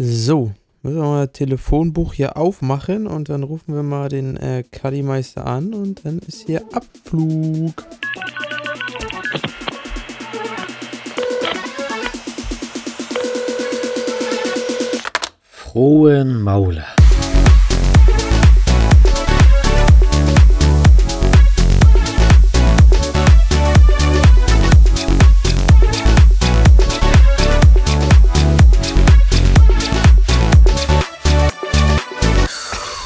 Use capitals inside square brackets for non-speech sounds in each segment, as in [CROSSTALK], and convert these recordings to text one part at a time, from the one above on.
So, müssen wir mal das Telefonbuch hier aufmachen und dann rufen wir mal den äh, Kadimeister an und dann ist hier Abflug. Frohen Mauler.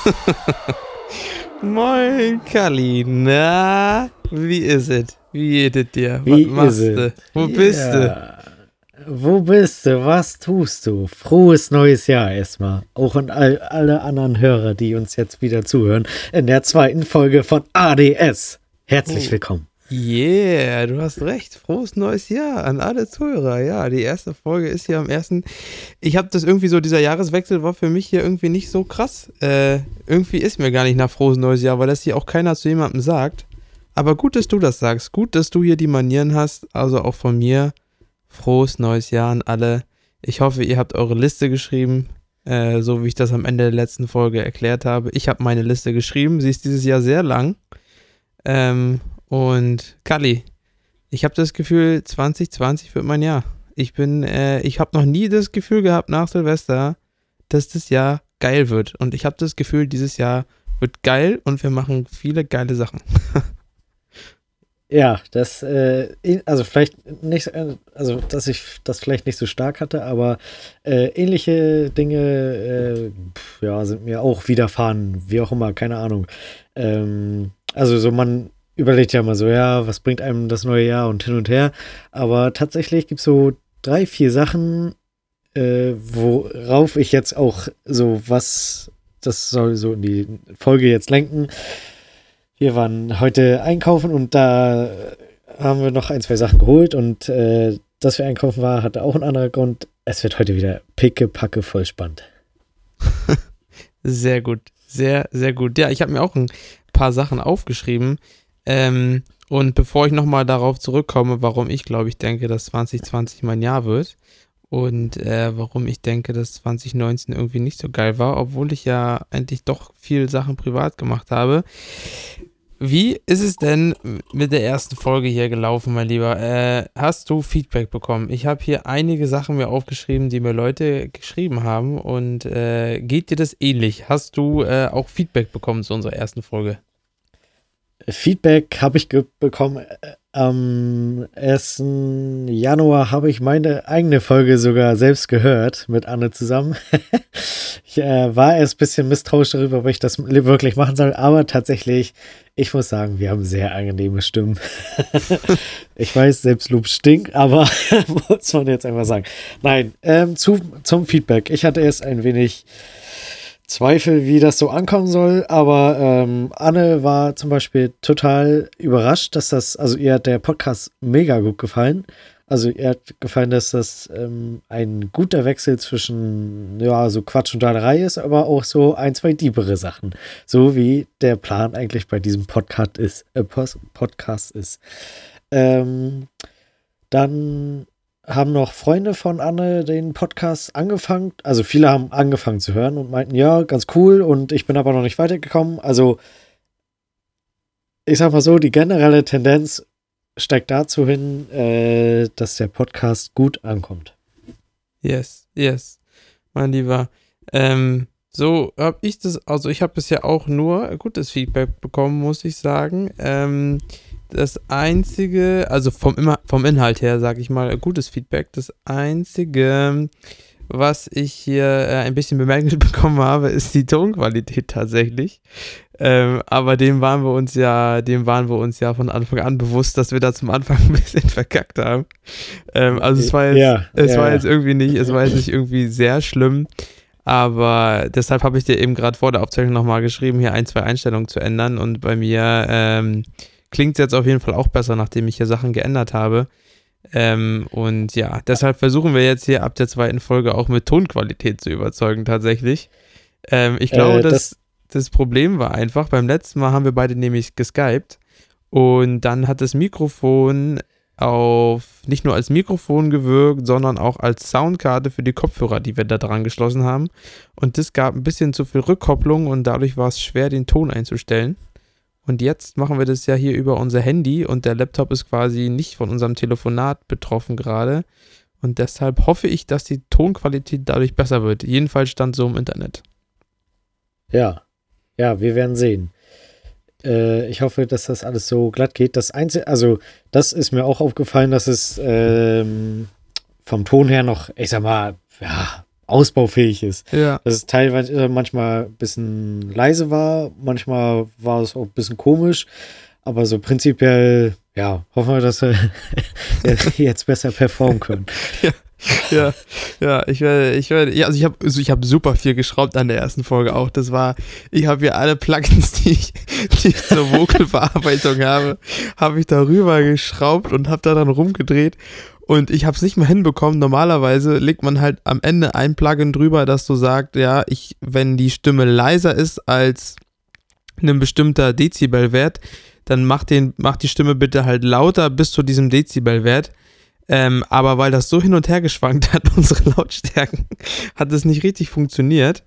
[LAUGHS] Moin, Kali. Na, wie ist es? Wie geht es dir? Wie Was machst du? Wo bist du? Wo bist du? Was tust du? Frohes neues Jahr erstmal. Auch an all, alle anderen Hörer, die uns jetzt wieder zuhören, in der zweiten Folge von ADS. Herzlich Oh. willkommen. Yeah, du hast recht. Frohes neues Jahr an alle Zuhörer. Ja, die erste Folge ist hier am ersten. Ich habe das irgendwie so, dieser Jahreswechsel war für mich hier irgendwie nicht so krass. Äh, irgendwie ist mir gar nicht nach frohes neues Jahr, weil das hier auch keiner zu jemandem sagt. Aber gut, dass du das sagst. Gut, dass du hier die Manieren hast. Also auch von mir. Frohes neues Jahr an alle. Ich hoffe, ihr habt eure Liste geschrieben. Äh, so wie ich das am Ende der letzten Folge erklärt habe. Ich habe meine Liste geschrieben. Sie ist dieses Jahr sehr lang. Ähm, und Kali, ich habe das Gefühl, 2020 wird mein Jahr. Ich bin, äh, ich habe noch nie das Gefühl gehabt nach Silvester, dass das Jahr geil wird. Und ich habe das Gefühl, dieses Jahr wird geil und wir machen viele geile Sachen. Ja, das, äh, also vielleicht nicht, äh, also dass ich das vielleicht nicht so stark hatte, aber äh, ähnliche Dinge, äh, ja, sind mir auch widerfahren, wie auch immer, keine Ahnung. Ähm, also so man überlegt ja mal so, ja, was bringt einem das neue Jahr und hin und her, aber tatsächlich gibt es so drei, vier Sachen, äh, worauf ich jetzt auch so was, das soll so in die Folge jetzt lenken. Wir waren heute einkaufen und da haben wir noch ein, zwei Sachen geholt und äh, dass wir einkaufen waren, hatte auch einen anderen Grund. Es wird heute wieder picke-packe voll spannend. [LAUGHS] Sehr gut, sehr, sehr gut. Ja, ich habe mir auch ein paar Sachen aufgeschrieben. Ähm, und bevor ich nochmal darauf zurückkomme, warum ich glaube, ich denke, dass 2020 mein Jahr wird und äh, warum ich denke, dass 2019 irgendwie nicht so geil war, obwohl ich ja endlich doch viel Sachen privat gemacht habe. Wie ist es denn mit der ersten Folge hier gelaufen, mein Lieber? Äh, hast du Feedback bekommen? Ich habe hier einige Sachen mir aufgeschrieben, die mir Leute geschrieben haben. Und äh, geht dir das ähnlich? Hast du äh, auch Feedback bekommen zu unserer ersten Folge? Feedback habe ich bekommen. Äh, Am 1. Januar habe ich meine eigene Folge sogar selbst gehört mit Anne zusammen. [LAUGHS] ich äh, war erst ein bisschen misstrauisch darüber, ob ich das wirklich machen soll, aber tatsächlich, ich muss sagen, wir haben sehr angenehme Stimmen. [LAUGHS] ich weiß, Selbstlob stinkt, aber [LAUGHS] muss man jetzt einfach sagen. Nein, ähm, zu, zum Feedback. Ich hatte erst ein wenig Zweifel, wie das so ankommen soll, aber ähm, Anne war zum Beispiel total überrascht, dass das, also ihr hat der Podcast mega gut gefallen. Also ihr hat gefallen, dass das ähm, ein guter Wechsel zwischen, ja, so Quatsch und Dalerei ist, aber auch so ein, zwei diebere Sachen. So wie der Plan eigentlich bei diesem Podcast ist. Äh, Podcast ist. Ähm, dann haben noch Freunde von Anne den Podcast angefangen. Also viele haben angefangen zu hören und meinten, ja, ganz cool und ich bin aber noch nicht weitergekommen. Also ich sag mal so, die generelle Tendenz steigt dazu hin, äh, dass der Podcast gut ankommt. Yes, yes, mein Lieber. Ähm, so habe ich das, also ich habe bisher auch nur gutes Feedback bekommen, muss ich sagen. Ähm, das einzige, also vom, vom Inhalt her, sage ich mal, gutes Feedback. Das einzige, was ich hier äh, ein bisschen bemerklich [LAUGHS] bekommen habe, ist die Tonqualität tatsächlich. Ähm, aber dem waren wir uns ja, dem waren wir uns ja von Anfang an bewusst, dass wir da zum Anfang [LAUGHS] ein bisschen verkackt haben. Ähm, also es war jetzt, Ja, es ja, war ja. jetzt irgendwie nicht, es war jetzt nicht irgendwie sehr schlimm. Aber deshalb habe ich dir eben gerade vor der Aufzeichnung nochmal geschrieben, hier ein, zwei Einstellungen zu ändern. Und bei mir ähm, klingt jetzt auf jeden Fall auch besser, nachdem ich hier Sachen geändert habe. Ähm, und ja, deshalb versuchen wir jetzt hier ab der zweiten Folge auch mit Tonqualität zu überzeugen, tatsächlich. Ähm, ich glaube, Äh, das, das- das Problem war einfach, beim letzten Mal haben wir beide nämlich geskypt und dann hat das Mikrofon auf nicht nur als Mikrofon gewirkt, sondern auch als Soundkarte für die Kopfhörer, die wir da dran geschlossen haben. Und das gab ein bisschen zu viel Rückkopplung und dadurch war es schwer, den Ton einzustellen. Und jetzt machen wir das ja hier über unser Handy und der Laptop ist quasi nicht von unserem Telefonat betroffen gerade. Und deshalb hoffe ich, dass die Tonqualität dadurch besser wird. Jedenfalls stand so im Internet. Ja, ja, wir werden sehen. Äh, ich hoffe, dass das alles so glatt geht. Das Einzige, also das ist mir auch aufgefallen, dass es ähm, vom Ton her noch, ich sag mal, ja, ausbaufähig ist. Ja. Dass es teilweise manchmal ein bisschen leise war, manchmal war es auch ein bisschen komisch, aber so prinzipiell, ja, hoffen wir, dass wir [LAUGHS] jetzt besser performen können. [LAUGHS] Ja. Ja, ja, ich werde, ich werde, ja, also ich habe also ich super viel geschraubt an der ersten Folge auch. Das war, ich habe hier alle Plugins, die ich, die ich zur Vocal-Verarbeitung habe, habe ich darüber geschraubt und habe da dann rumgedreht. Und ich habe es nicht mehr hinbekommen. Normalerweise legt man halt am Ende ein Plugin drüber, das so sagt, ja, ich, wenn die Stimme leiser ist als ein bestimmter Dezibelwert, dann macht, den, macht die Stimme bitte halt lauter bis zu diesem Dezibelwert. Ähm, aber weil das so hin und her geschwankt hat, [LAUGHS] unsere Lautstärken, hat es nicht richtig funktioniert.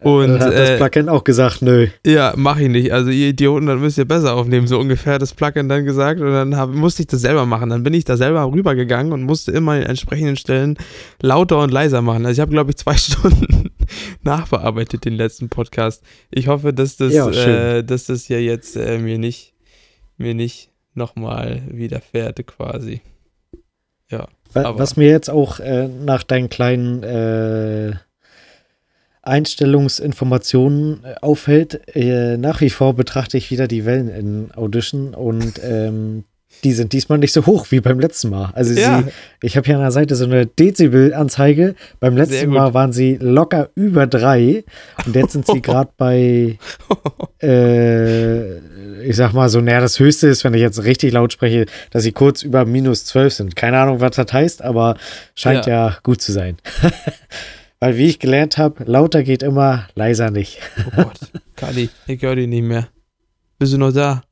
Und Dann hat das äh, Plugin auch gesagt, nö. ja, mach ich nicht. Also ihr Idioten, dann müsst ihr besser aufnehmen. So ungefähr das Plugin dann gesagt und dann hab, musste ich das selber machen. Dann bin ich da selber rübergegangen und musste immer an den entsprechenden Stellen lauter und leiser machen. Also ich habe, glaube ich, zwei [LAUGHS] Stunden nachbearbeitet den letzten Podcast. Ich hoffe, dass das, Ja, äh, dass das ja jetzt äh, mir nicht, mir nicht nochmal widerfährt quasi. Ja. Wa- Aber- Was mir jetzt auch äh, nach deinen kleinen äh, Einstellungsinformationen äh, auffällt, äh, nach wie vor betrachte ich wieder die Wellen in Audition und ähm, die sind diesmal nicht so hoch wie beim letzten Mal. Also Ja. sie, ich habe hier an der Seite so eine Dezibel-Anzeige. Beim letzten. Mal waren sie locker über drei und jetzt sind sie [LAUGHS] gerade bei, äh, ich sag mal so, naja, das Höchste ist, wenn ich jetzt richtig laut spreche, dass sie kurz über minus 12 sind. Keine Ahnung, was das heißt, aber scheint ja, gut zu sein. [LAUGHS] Weil, wie ich gelernt habe, lauter geht immer, leiser nicht. Oh Gott, Kali, ich höre dich nicht mehr. Bist du noch da?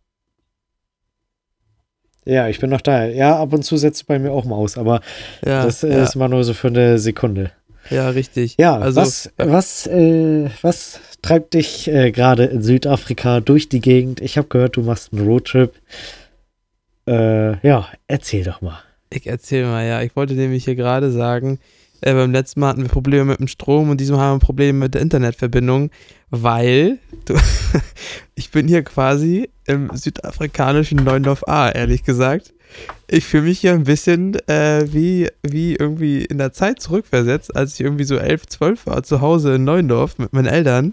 Ja, ich bin noch da. Ja, ab und zu setzt es bei mir auch mal aus, aber Ja, das äh, ja, ist immer nur so für eine Sekunde. ja richtig. Ja, also, was, was, äh, was treibt dich äh, gerade in Südafrika durch die Gegend? Ich habe gehört, du machst einen Roadtrip. Äh, ja, erzähl doch mal. Ich erzähl mal, ja. Ich wollte nämlich hier gerade sagen, äh, beim letzten Mal hatten wir Probleme mit dem Strom und diesmal haben wir Probleme mit der Internetverbindung, weil du, [LAUGHS] ich bin hier quasi im südafrikanischen Neundorf A, ehrlich gesagt. Ich fühle mich hier ein bisschen äh, wie, wie irgendwie in der Zeit zurückversetzt, als ich irgendwie so 11, 12 war, zu Hause in Neundorf mit meinen Eltern.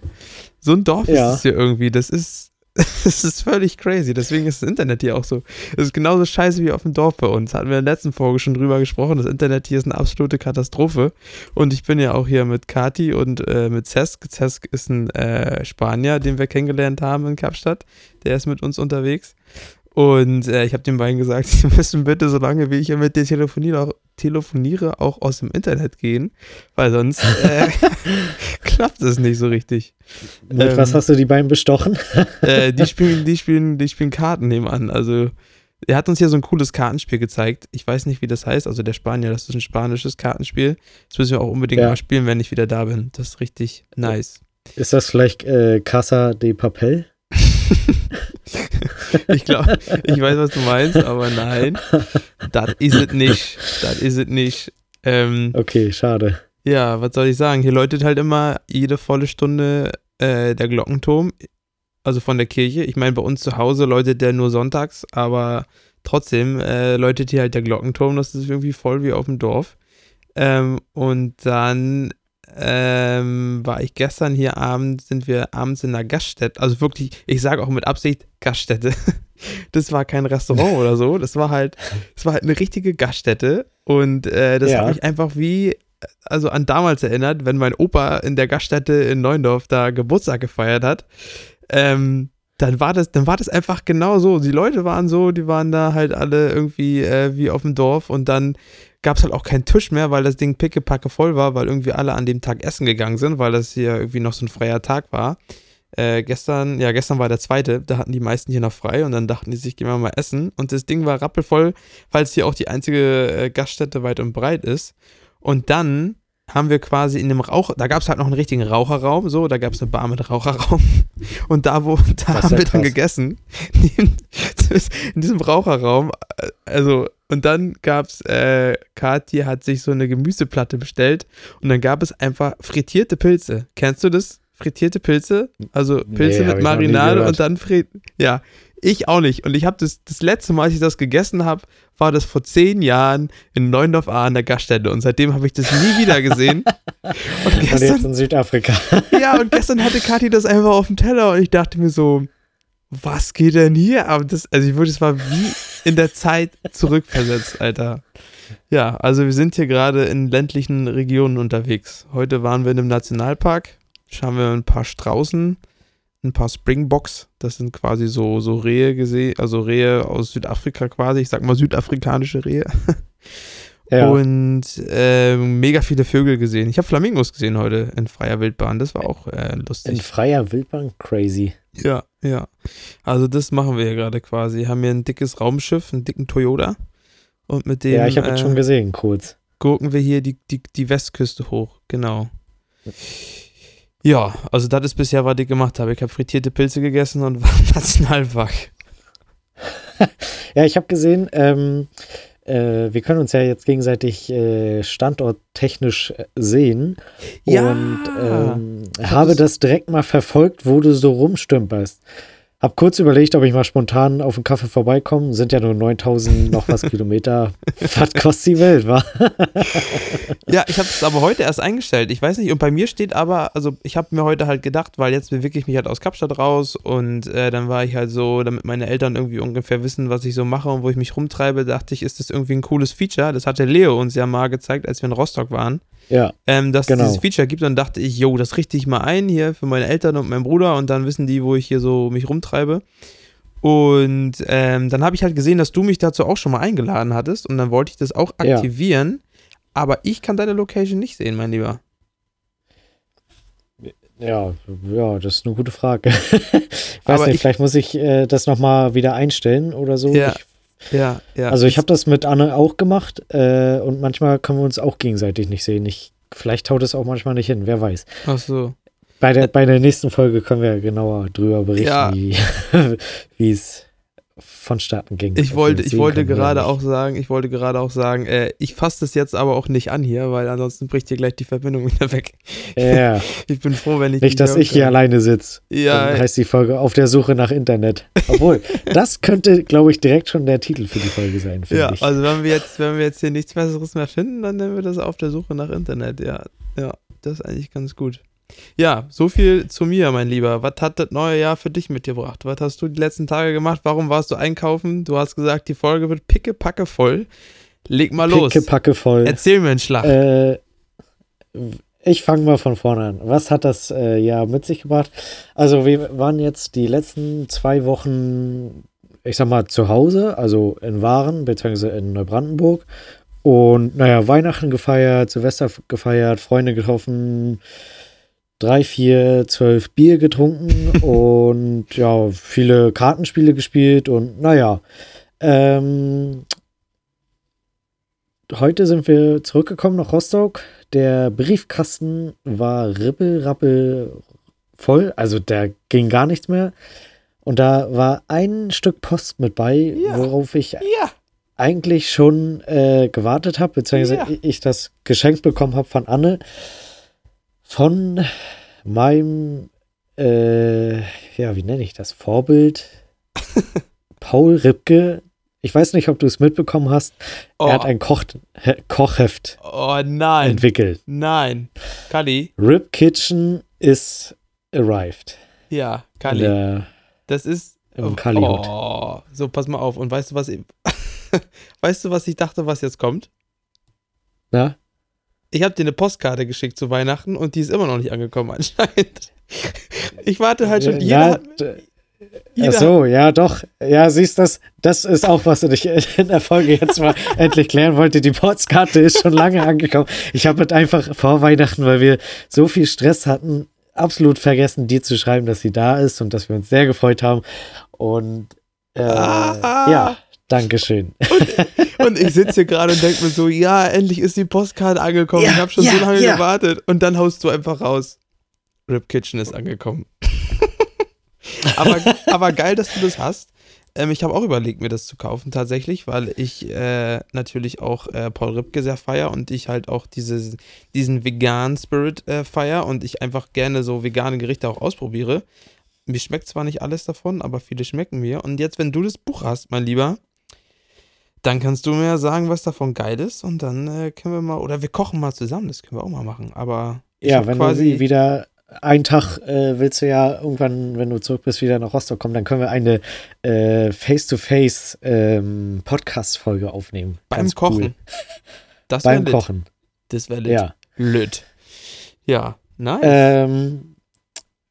So ein Dorf Ja. ist es hier irgendwie. Das ist, [LAUGHS] das ist völlig crazy. Deswegen ist das Internet hier auch so. Das ist genauso scheiße wie auf dem Dorf bei uns. Hatten wir in der letzten Folge schon drüber gesprochen. Das Internet hier ist eine absolute Katastrophe. Und ich bin ja auch hier mit Kati und äh, mit Cesk. Cesk ist ein äh, Spanier, den wir kennengelernt haben in Kapstadt. Der ist mit uns unterwegs. Und äh, ich habe den beiden gesagt, [LAUGHS] sie müssen bitte, solange wie ich hier mit dir telefoniere, auch, telefoniere, auch aus dem Internet gehen, weil sonst äh, [LAUGHS] klappt es nicht so richtig. Mit Ähm, was hast du die beiden bestochen? äh, die [LAUGHS] spielen, die spielen, die spielen Karten nebenan. Also er hat uns hier so ein cooles Kartenspiel gezeigt. Ich weiß nicht, wie das heißt. Also der Spanier, das ist ein spanisches Kartenspiel. Das müssen wir auch unbedingt Ja. mal spielen, wenn ich wieder da bin. Das ist richtig nice. Ist das vielleicht äh, Casa de Papel? [LAUGHS] Ich glaube, ich weiß, was du meinst, aber nein, das ist es nicht. Das ist es nicht. Ähm, Okay, schade. ja, was soll ich sagen? Hier läutet halt immer jede volle Stunde äh, der Glockenturm, also von der Kirche. Ich meine, bei uns zu Hause läutet der nur sonntags, aber trotzdem äh, läutet hier halt der Glockenturm. Das ist irgendwie voll wie auf dem Dorf. Ähm, und dann ähm, war ich gestern hier abends, sind wir abends in einer Gaststätte, also wirklich, ich sage auch mit Absicht Gaststätte. [LAUGHS] Das war kein Restaurant oder so, das war halt, das war halt eine richtige Gaststätte und äh, das Ja. hat mich einfach wie, also an damals erinnert, wenn mein Opa in der Gaststätte in Neundorf da Geburtstag gefeiert hat. Ähm, dann war das, dann war das einfach genau so. Die Leute waren so, die waren da halt alle irgendwie äh, wie auf dem Dorf und dann gab es halt auch keinen Tisch mehr, weil das Ding pickepacke voll war, weil irgendwie alle an dem Tag essen gegangen sind, weil das hier irgendwie noch so ein freier Tag war. äh, gestern, ja, gestern war der zweite, da hatten die meisten hier noch frei und dann dachten die sich, gehen wir mal essen. Und das Ding war rappelvoll, weil es hier auch die einzige äh, Gaststätte weit und breit ist. Und dann haben wir quasi in dem Rauch, da gab es halt noch einen richtigen Raucherraum, so, da gab es eine Bar mit Raucherraum. [LAUGHS] Und da, wo, da haben wir dann gegessen. [LAUGHS] In diesem Raucherraum, äh, also, und dann gab es, äh, Kathi hat sich so eine Gemüseplatte bestellt und dann gab es einfach frittierte Pilze. Kennst du das? Frittierte Pilze? Also Pilze nee, mit Marinade und dann frit. Ja, ich auch nicht. Und ich habe das, das letzte Mal, als ich das gegessen habe, war das vor zehn Jahren in Neuendorf A an der Gaststätte. Und seitdem habe ich das nie wieder gesehen. [LAUGHS] Und, gestern, und jetzt in Südafrika. [LAUGHS] ja, und gestern hatte Kathi das einfach auf dem Teller und ich dachte mir so, was geht denn hier? Aber das, also ich würde, es war wie in der Zeit zurückversetzt, Alter. Ja, also wir sind hier gerade in ländlichen Regionen unterwegs. Heute waren wir in einem Nationalpark, schauen wir ein paar Straußen ein paar Springboks. Das sind quasi so, so Rehe gesehen, also Rehe aus Südafrika quasi. Ich sag mal südafrikanische Rehe. [LAUGHS] Ja. Und äh, mega viele Vögel gesehen. Ich habe Flamingos gesehen heute in freier Wildbahn. Das war auch äh, lustig. In freier Wildbahn? Crazy. Ja, ja. Also das machen wir hier gerade quasi. Haben hier ein dickes Raumschiff, einen dicken Toyota. Und mit dem. Ja, ich habe äh, schon gesehen, kurz. Gucken wir hier die, die, die Westküste hoch. Genau. Ja, also das ist bisher, was ich gemacht habe. Ich habe frittierte Pilze gegessen und [LAUGHS] war Nationalpark. [LAUGHS] ja, ich habe gesehen, ähm, äh, wir können uns ja jetzt gegenseitig äh, standorttechnisch äh, sehen. Ja. Und ähm, habe das direkt mal verfolgt, wo du so rumstümperst. Hab kurz überlegt, ob ich mal spontan auf einen Kaffee vorbeikomme. Sind ja nur 9000 noch was [LAUGHS] Kilometer. was kostet die Welt, wa? ja, ich habe es aber heute erst eingestellt. Ich weiß nicht, und bei mir steht aber, also ich habe mir heute halt gedacht, weil jetzt bewege ich mich halt aus Kapstadt raus und äh, dann war ich halt so, damit meine Eltern irgendwie ungefähr wissen, was ich so mache und wo ich mich rumtreibe, dachte ich, ist das irgendwie ein cooles Feature. Das hatte Leo uns ja mal gezeigt, als wir in Rostock waren ja, ähm, dass genau. es dieses Feature gibt. Und dann dachte ich, yo, das richte ich mal ein hier für meine Eltern und meinen Bruder und dann wissen die, wo ich hier so mich rumtreibe. Und ähm, dann habe ich halt gesehen, dass du mich dazu auch schon mal eingeladen hattest und dann wollte ich das auch aktivieren. Ja. Aber ich kann deine Location nicht sehen, mein Lieber. Ja, ja, das ist eine gute Frage. ich [LAUGHS] weiß aber nicht, ich, vielleicht muss ich äh, das nochmal wieder einstellen oder so. Ja, ich ja, ja. Also ich habe das mit Anne auch gemacht äh, und manchmal können wir uns auch gegenseitig nicht sehen. Ich, vielleicht haut es auch manchmal nicht hin, wer weiß. Ach so. Bei der, bei der nächsten Folge können wir genauer drüber berichten, ja. wie [LAUGHS] es vonstatten ging. Ich wollte, ich wollte gerade auch sagen, ich wollte gerade auch sagen, äh, ich fasse das jetzt aber auch nicht an hier, weil ansonsten bricht hier gleich die Verbindung wieder weg. Ja. [LAUGHS] ich bin froh, wenn ich nicht, dass ich hier alleine sitze. Ja. Dann heißt die Folge auf der Suche nach Internet. Obwohl, [LAUGHS] das könnte, glaube ich, direkt schon der Titel für die Folge sein. Ja, ich. also wenn wir jetzt, wenn wir jetzt hier nichts Besseres mehr finden, dann nennen wir das auf der Suche nach Internet. Ja, ja, das ist eigentlich ganz gut. Ja, so viel zu mir, mein Lieber. Was hat das neue Jahr für dich mitgebracht? Was hast du die letzten Tage gemacht? Warum warst du einkaufen? Du hast gesagt, die Folge wird pickepacke voll. Leg mal los. Pickepacke voll. Erzähl mir einen Schlag. Äh, ich fange mal von vorne an. Was hat das äh, Jahr mit sich gebracht? Also, wir waren jetzt die letzten zwei Wochen, ich sag mal, zu Hause, also in Waren, beziehungsweise in Neubrandenburg. Und naja, Weihnachten gefeiert, Silvester gefeiert, Freunde getroffen, drei, vier, zwölf Bier getrunken [LAUGHS] und ja, viele Kartenspiele gespielt und naja. Ähm, heute sind wir zurückgekommen nach Rostock. Der Briefkasten war rippelrappel voll, also da ging gar nichts mehr. Und da war ein Stück Post mit bei, ja. worauf ich ja. eigentlich schon äh, gewartet habe, beziehungsweise ja. ich das geschenkt bekommen habe von Anne von meinem, äh, ja, wie nenne ich das? Vorbild [LAUGHS] Paul Ripke. Ich weiß nicht, ob du es mitbekommen hast. Oh. Er hat oh. ein Koch Kochheft oh, nein. entwickelt. Nein. Kali. Rip Kitchen is arrived. Ja, Kali. das ist. Im Kali oh, so, pass mal auf. Und weißt du, was. [LAUGHS] weißt du, was ich dachte, was jetzt kommt? Na? Ich habe dir eine Postkarte geschickt zu Weihnachten und die ist immer noch nicht angekommen anscheinend. Ich warte halt schon. Ja, jeder Ach so, ja, doch. Ja, siehst du, das, das ist auch, was ich in der Folge jetzt mal [LAUGHS] endlich klären wollte. Die Postkarte ist schon lange angekommen. Ich habe halt einfach vor Weihnachten, weil wir so viel Stress hatten, absolut vergessen, dir zu schreiben, dass sie da ist und dass wir uns sehr gefreut haben. Und äh, ah. ja, Dankeschön. Und, und ich sitze hier gerade und denke mir so, ja, endlich ist die Postkarte angekommen. Ja, ich habe schon ja, so lange ja. gewartet. Und dann haust du einfach raus. Rip Kitchen ist angekommen. [LAUGHS] aber, aber geil, dass du das hast. Ähm, ich habe auch überlegt, mir das zu kaufen tatsächlich, weil ich äh, natürlich auch äh, Paul Ripke sehr feier und ich halt auch dieses, diesen veganen Spirit äh, feier und ich einfach gerne so vegane Gerichte auch ausprobiere. Mir schmeckt zwar nicht alles davon, aber viele schmecken mir. Und jetzt, wenn du das Buch hast, mein Lieber, dann kannst du mir sagen, was davon geil ist und dann äh, können wir mal, oder wir kochen mal zusammen, das können wir auch mal machen. Aber ja, wenn quasi du wieder einen Tag äh, willst du ja irgendwann, wenn du zurück bist, wieder nach Rostock kommen, dann können wir eine äh, Face-to-Face ähm, Podcast-Folge aufnehmen. Beim Ganz Kochen. Cool. Das Beim lit. Kochen. Das wäre lit. Ja. Lit. Ja, nice. Ähm,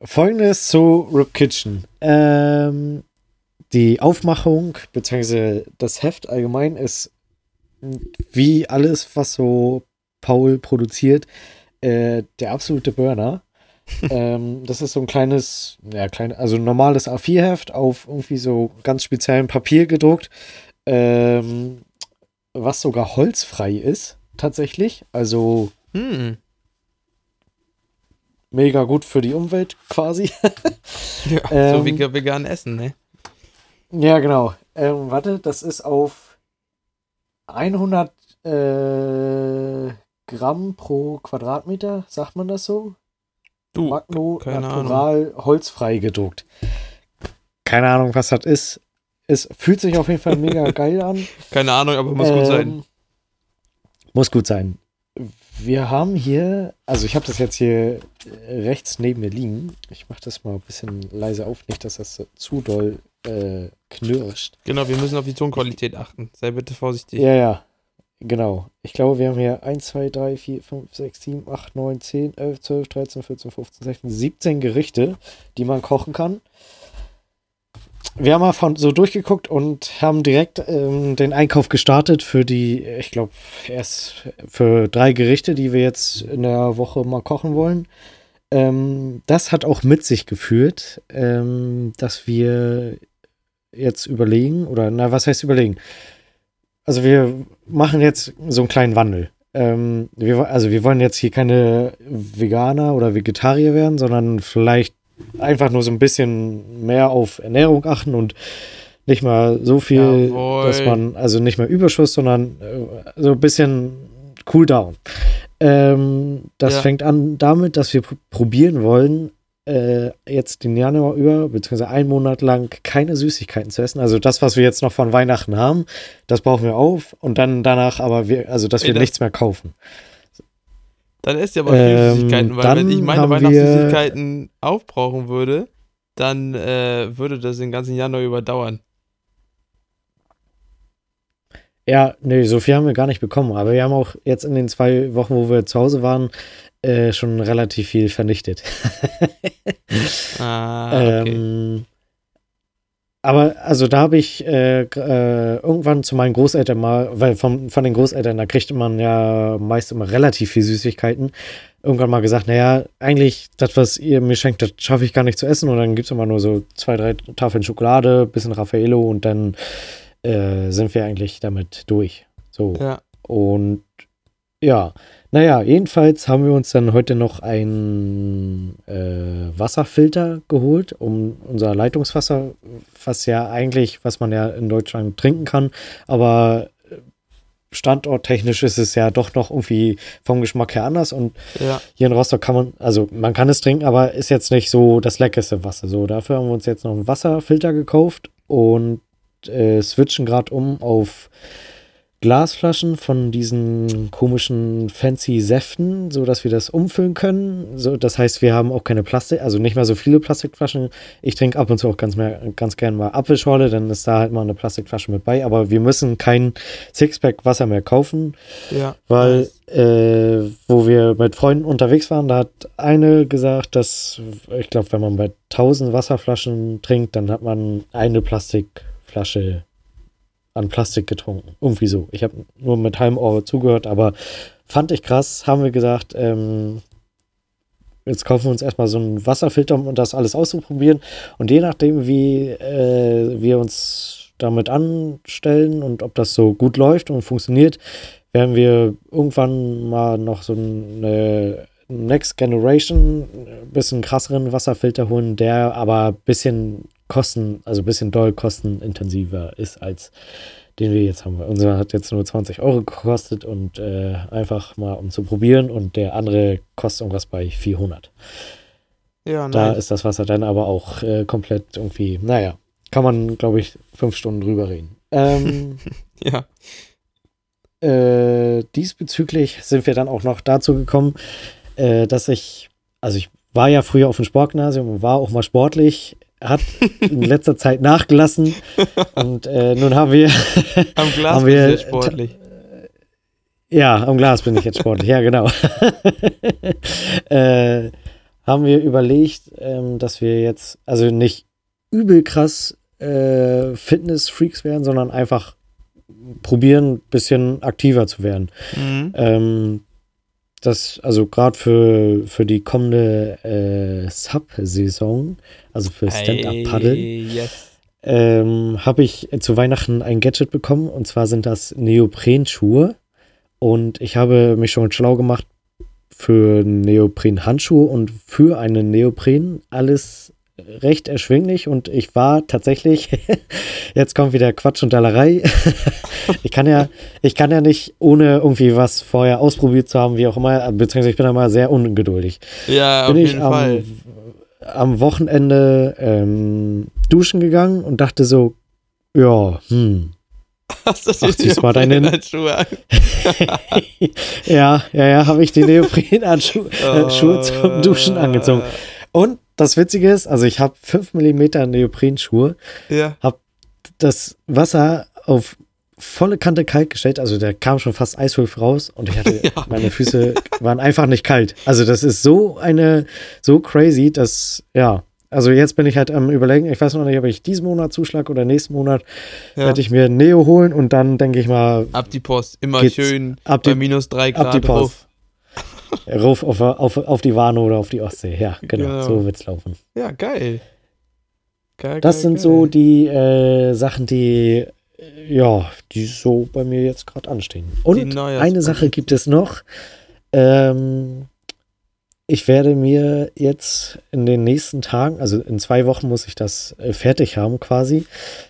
Folgendes zu Rip Kitchen. Ähm, die Aufmachung beziehungsweise das Heft allgemein ist wie alles, was so Paul produziert, äh, der absolute Burner. [LAUGHS] ähm, das ist so ein kleines, ja, klein, also normales A4-Heft auf irgendwie so ganz speziellem Papier gedruckt, ähm, was sogar holzfrei ist, tatsächlich. Also hm. mega gut für die Umwelt quasi. [LAUGHS] ja, ähm, so wie vegan essen, ne? Ja, genau. Ähm, warte, das ist auf 100 äh, Gramm pro Quadratmeter, sagt man das so? Du, Magno Natural Ahnung. holzfrei gedruckt. Keine Ahnung, was das ist. Es fühlt sich auf jeden Fall mega [LAUGHS] geil an. Keine Ahnung, aber muss ähm, gut sein. Ähm, muss gut sein. Wir haben hier, also ich habe das jetzt hier rechts neben mir liegen. Ich mache das mal ein bisschen leise auf, nicht, dass das zu doll äh, knirscht. Genau, wir müssen auf die Tonqualität achten. Sei bitte vorsichtig. Ja, ja. Genau. Ich glaube, wir haben hier 1, 2, 3, 4, 5, 6, 7, 8, 9, 10, 11, 12, 13, 14, 15, 16, 17 Gerichte, die man kochen kann. Wir haben mal von so durchgeguckt und haben direkt ähm, den Einkauf gestartet für die, ich glaube, erst für drei Gerichte, die wir jetzt in der Woche mal kochen wollen. Ähm, das hat auch mit sich geführt, ähm, dass wir jetzt überlegen, oder na, was heißt überlegen? also wir machen jetzt so einen kleinen Wandel. Ähm, wir, also wir wollen jetzt hier keine Veganer oder Vegetarier werden, sondern vielleicht einfach nur so ein bisschen mehr auf Ernährung achten und nicht mal so viel, Jawohl. dass man, also nicht mehr Überschuss, sondern äh, so ein bisschen cool down. Ähm, das ja. fängt an damit, dass wir probieren wollen, äh, jetzt den Januar über, beziehungsweise einen Monat lang keine Süßigkeiten zu essen. Also das, was wir jetzt noch von Weihnachten haben, das brauchen wir auf und dann danach aber wir, also dass wir Ey, nichts mehr kaufen. Dann esst ihr aber viele ähm, Süßigkeiten, weil wenn ich meine Weihnachtssüßigkeiten aufbrauchen würde, dann äh, würde das den ganzen Januar überdauern. Ja, nee, so viel haben wir gar nicht bekommen. Aber wir haben auch jetzt in den zwei Wochen, wo wir zu Hause waren, äh, schon relativ viel vernichtet. [LAUGHS] ah, okay. ähm, aber also da habe ich äh, äh, irgendwann zu meinen Großeltern mal, weil von, von den Großeltern, da kriegt man ja meist immer relativ viel Süßigkeiten, irgendwann mal gesagt, naja, eigentlich das, was ihr mir schenkt, das schaffe ich gar nicht zu essen und dann gibt es immer nur so zwei, drei Tafeln Schokolade, bisschen Raffaello und dann äh, sind wir eigentlich damit durch. So. Ja. Und ja, naja, jedenfalls haben wir uns dann heute noch einen äh, Wasserfilter geholt, um unser Leitungswasser, was ja eigentlich, was man ja in Deutschland trinken kann, aber äh, standorttechnisch ist es ja doch noch irgendwie vom Geschmack her anders und ja. hier in Rostock kann man, also man kann es trinken, aber ist jetzt nicht so das leckerste Wasser. So, dafür haben wir uns jetzt noch einen Wasserfilter gekauft und äh, switchen gerade um auf Glasflaschen von diesen komischen fancy Säften, so dass wir das umfüllen können. So, das heißt, wir haben auch keine Plastik, also nicht mehr so viele Plastikflaschen. Ich trinke ab und zu auch ganz, mehr, ganz gern mal Apfelschorle, dann ist da halt mal eine Plastikflasche mit bei. Aber wir müssen kein Sixpack Wasser mehr kaufen, ja, weil äh, wo wir mit Freunden unterwegs waren, da hat eine gesagt, dass ich glaube, wenn man bei 1000 Wasserflaschen trinkt, dann hat man eine Plastikflasche an Plastik getrunken. Irgendwie so. Ich habe nur mit halbem Ohr zugehört, aber fand ich krass. Haben wir gesagt, ähm, jetzt kaufen wir uns erstmal so einen Wasserfilter, um das alles auszuprobieren. Und je nachdem, wie äh, wir uns damit anstellen und ob das so gut läuft und funktioniert, werden wir irgendwann mal noch so eine Next Generation, bisschen krasseren Wasserfilter holen, der aber ein bisschen kosten, also ein bisschen doll kostenintensiver ist als den wir jetzt haben. Unser hat jetzt nur 20 Euro gekostet und äh, einfach mal um zu probieren und der andere kostet irgendwas bei 400. Ja, nice. Da ist das Wasser dann aber auch äh, komplett irgendwie, naja, kann man, glaube ich, fünf Stunden drüber reden. Ähm, [LAUGHS] ja. Äh, diesbezüglich sind wir dann auch noch dazu gekommen, äh, dass ich, also ich war ja früher auf dem Sportgymnasium und war auch mal sportlich, hat in letzter Zeit nachgelassen und äh, nun haben wir. [LAUGHS] Am Glas haben wir, jetzt sportlich. Ja, am Glas bin ich jetzt sportlich, ja, genau. [LAUGHS] äh, haben wir überlegt, ähm, dass wir jetzt, also nicht übel krass äh, Fitness-Freaks werden, sondern einfach probieren, ein bisschen aktiver zu werden. Mhm. Ähm, das, also gerade für, für die kommende äh, Sub-Saison, also für Stand-Up-Paddle, yes. ähm, habe ich zu Weihnachten ein Gadget bekommen und zwar sind das Neoprenschuhe. Und ich habe mich schon schlau gemacht für Neopren-Handschuhe und für einen Neopren alles recht erschwinglich und ich war tatsächlich, [LAUGHS] jetzt kommt wieder Quatsch und Dallerei. [LAUGHS] ich kann ja, ich kann ja nicht, ohne irgendwie was vorher ausprobiert zu haben, wie auch immer, beziehungsweise ich bin da mal sehr ungeduldig. Ja, bin auf ich jeden am, Fall. am Wochenende ähm, duschen gegangen und dachte so, ja, hm. Hast du Ach, diesmal deine Schuhe an? [LAUGHS] ja, ja, ja, habe ich die Neopren-Schuhe äh, zum Duschen angezogen. Und das Witzige ist, also ich habe 5 mm Neoprenschuhe, ja. habe das Wasser auf volle Kante kalt gestellt, also der kam schon fast eiswolf raus und ich hatte, [LAUGHS] ja. meine Füße waren einfach nicht kalt. Also das ist so eine, so crazy, dass, ja, also jetzt bin ich halt am überlegen, ich weiß noch nicht, ob ich diesen Monat zuschlag oder nächsten Monat ja. werde ich mir Neo holen und dann denke ich mal. Ab die Post, immer schön ab die, bei minus drei Grad ab die Post. Drauf. [LAUGHS] Rauf auf, auf, auf die Warnow oder auf die Ostsee. Ja, genau, genau. so wird's laufen. Ja, geil. geil das geil, sind geil. so die äh, Sachen, die äh, ja, die so bei mir jetzt gerade anstehen. Und eine Sache gibt es noch. Ähm, ich werde mir jetzt in den nächsten Tagen, also in zwei Wochen muss ich das äh, fertig haben quasi.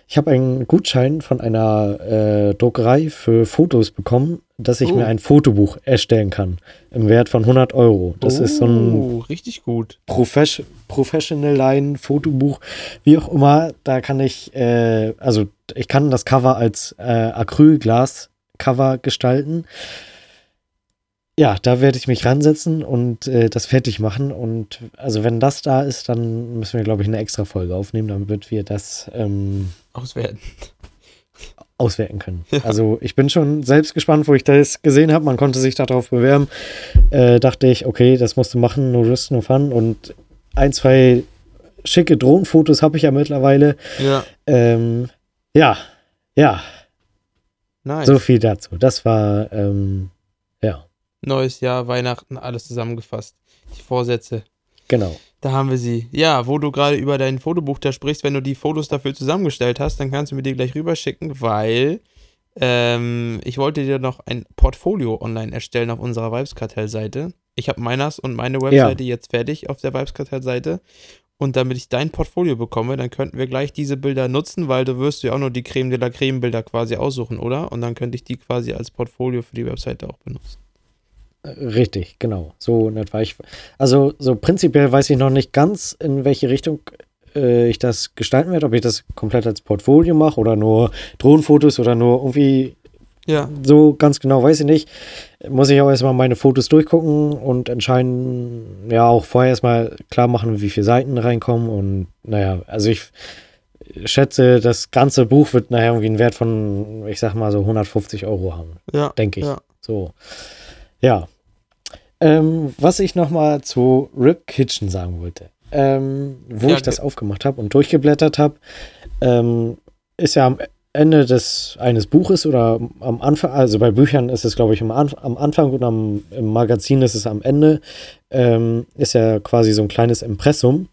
Ich habe einen Gutschein von einer äh, Druckerei für Fotos bekommen, dass ich oh. mir ein Fotobuch erstellen kann im Wert von 100 Euro. Das oh, ist so ein oh, richtig gut Profes Professional Line Fotobuch, wie auch immer. Da kann ich, äh, also ich kann das Cover als äh, Acrylglas Cover gestalten ja, da werde ich mich ransetzen und äh, das fertig machen. Und also wenn das da ist, dann müssen wir, glaube ich, eine extra Folge aufnehmen, damit wir das ähm, auswerten. Auswerten können. [LAUGHS] Ja. Also ich bin schon selbst gespannt, wo ich das gesehen habe. Man konnte sich darauf bewerben. Äh, dachte ich, okay, das musst du machen, no risk, no fun. Und ein, zwei schicke Drohnenfotos habe ich ja mittlerweile. Ja. Ähm, ja, ja. Nice. So viel dazu. Das war, ähm, neues Jahr, Weihnachten, alles zusammengefasst. Die Vorsätze. Genau. Da haben wir sie. Ja, wo du gerade über dein Fotobuch da sprichst, wenn du die Fotos dafür zusammengestellt hast, dann kannst du mir die gleich rüberschicken, weil ähm, ich wollte dir noch ein Portfolio online erstellen auf unserer Vibeskartell-Seite. Ich habe meines und meine Webseite ja. jetzt fertig auf der Vibeskartell-Seite. Und damit ich dein Portfolio bekomme, dann könnten wir gleich diese Bilder nutzen, weil du wirst ja auch nur die Creme de la Creme Bilder quasi aussuchen, oder? Und dann könnte ich die quasi als Portfolio für die Webseite auch benutzen. Richtig, genau. So in etwa. Ich, also so prinzipiell weiß ich noch nicht ganz, in welche Richtung äh, ich das gestalten werde, ob ich das komplett als Portfolio mache oder nur Drohnenfotos oder nur irgendwie ja. so ganz genau weiß ich nicht. Muss ich auch erstmal meine Fotos durchgucken und entscheiden, ja, auch vorher erstmal klar machen, wie viele Seiten reinkommen und naja, also ich schätze, das ganze Buch wird nachher irgendwie einen Wert von, ich sag mal so 150 Euro haben. Ja. Denke ich. Ja. So. Ja. Ähm, was ich nochmal zu Rip Kitchen sagen wollte, ähm, wo ja, ich das aufgemacht habe und durchgeblättert habe, ähm, ist ja am Ende des eines Buches oder am Anfang, also bei Büchern ist es, glaube ich, am, am Anfang und am, im Magazin ist es am Ende, ähm, ist ja quasi so ein kleines Impressum.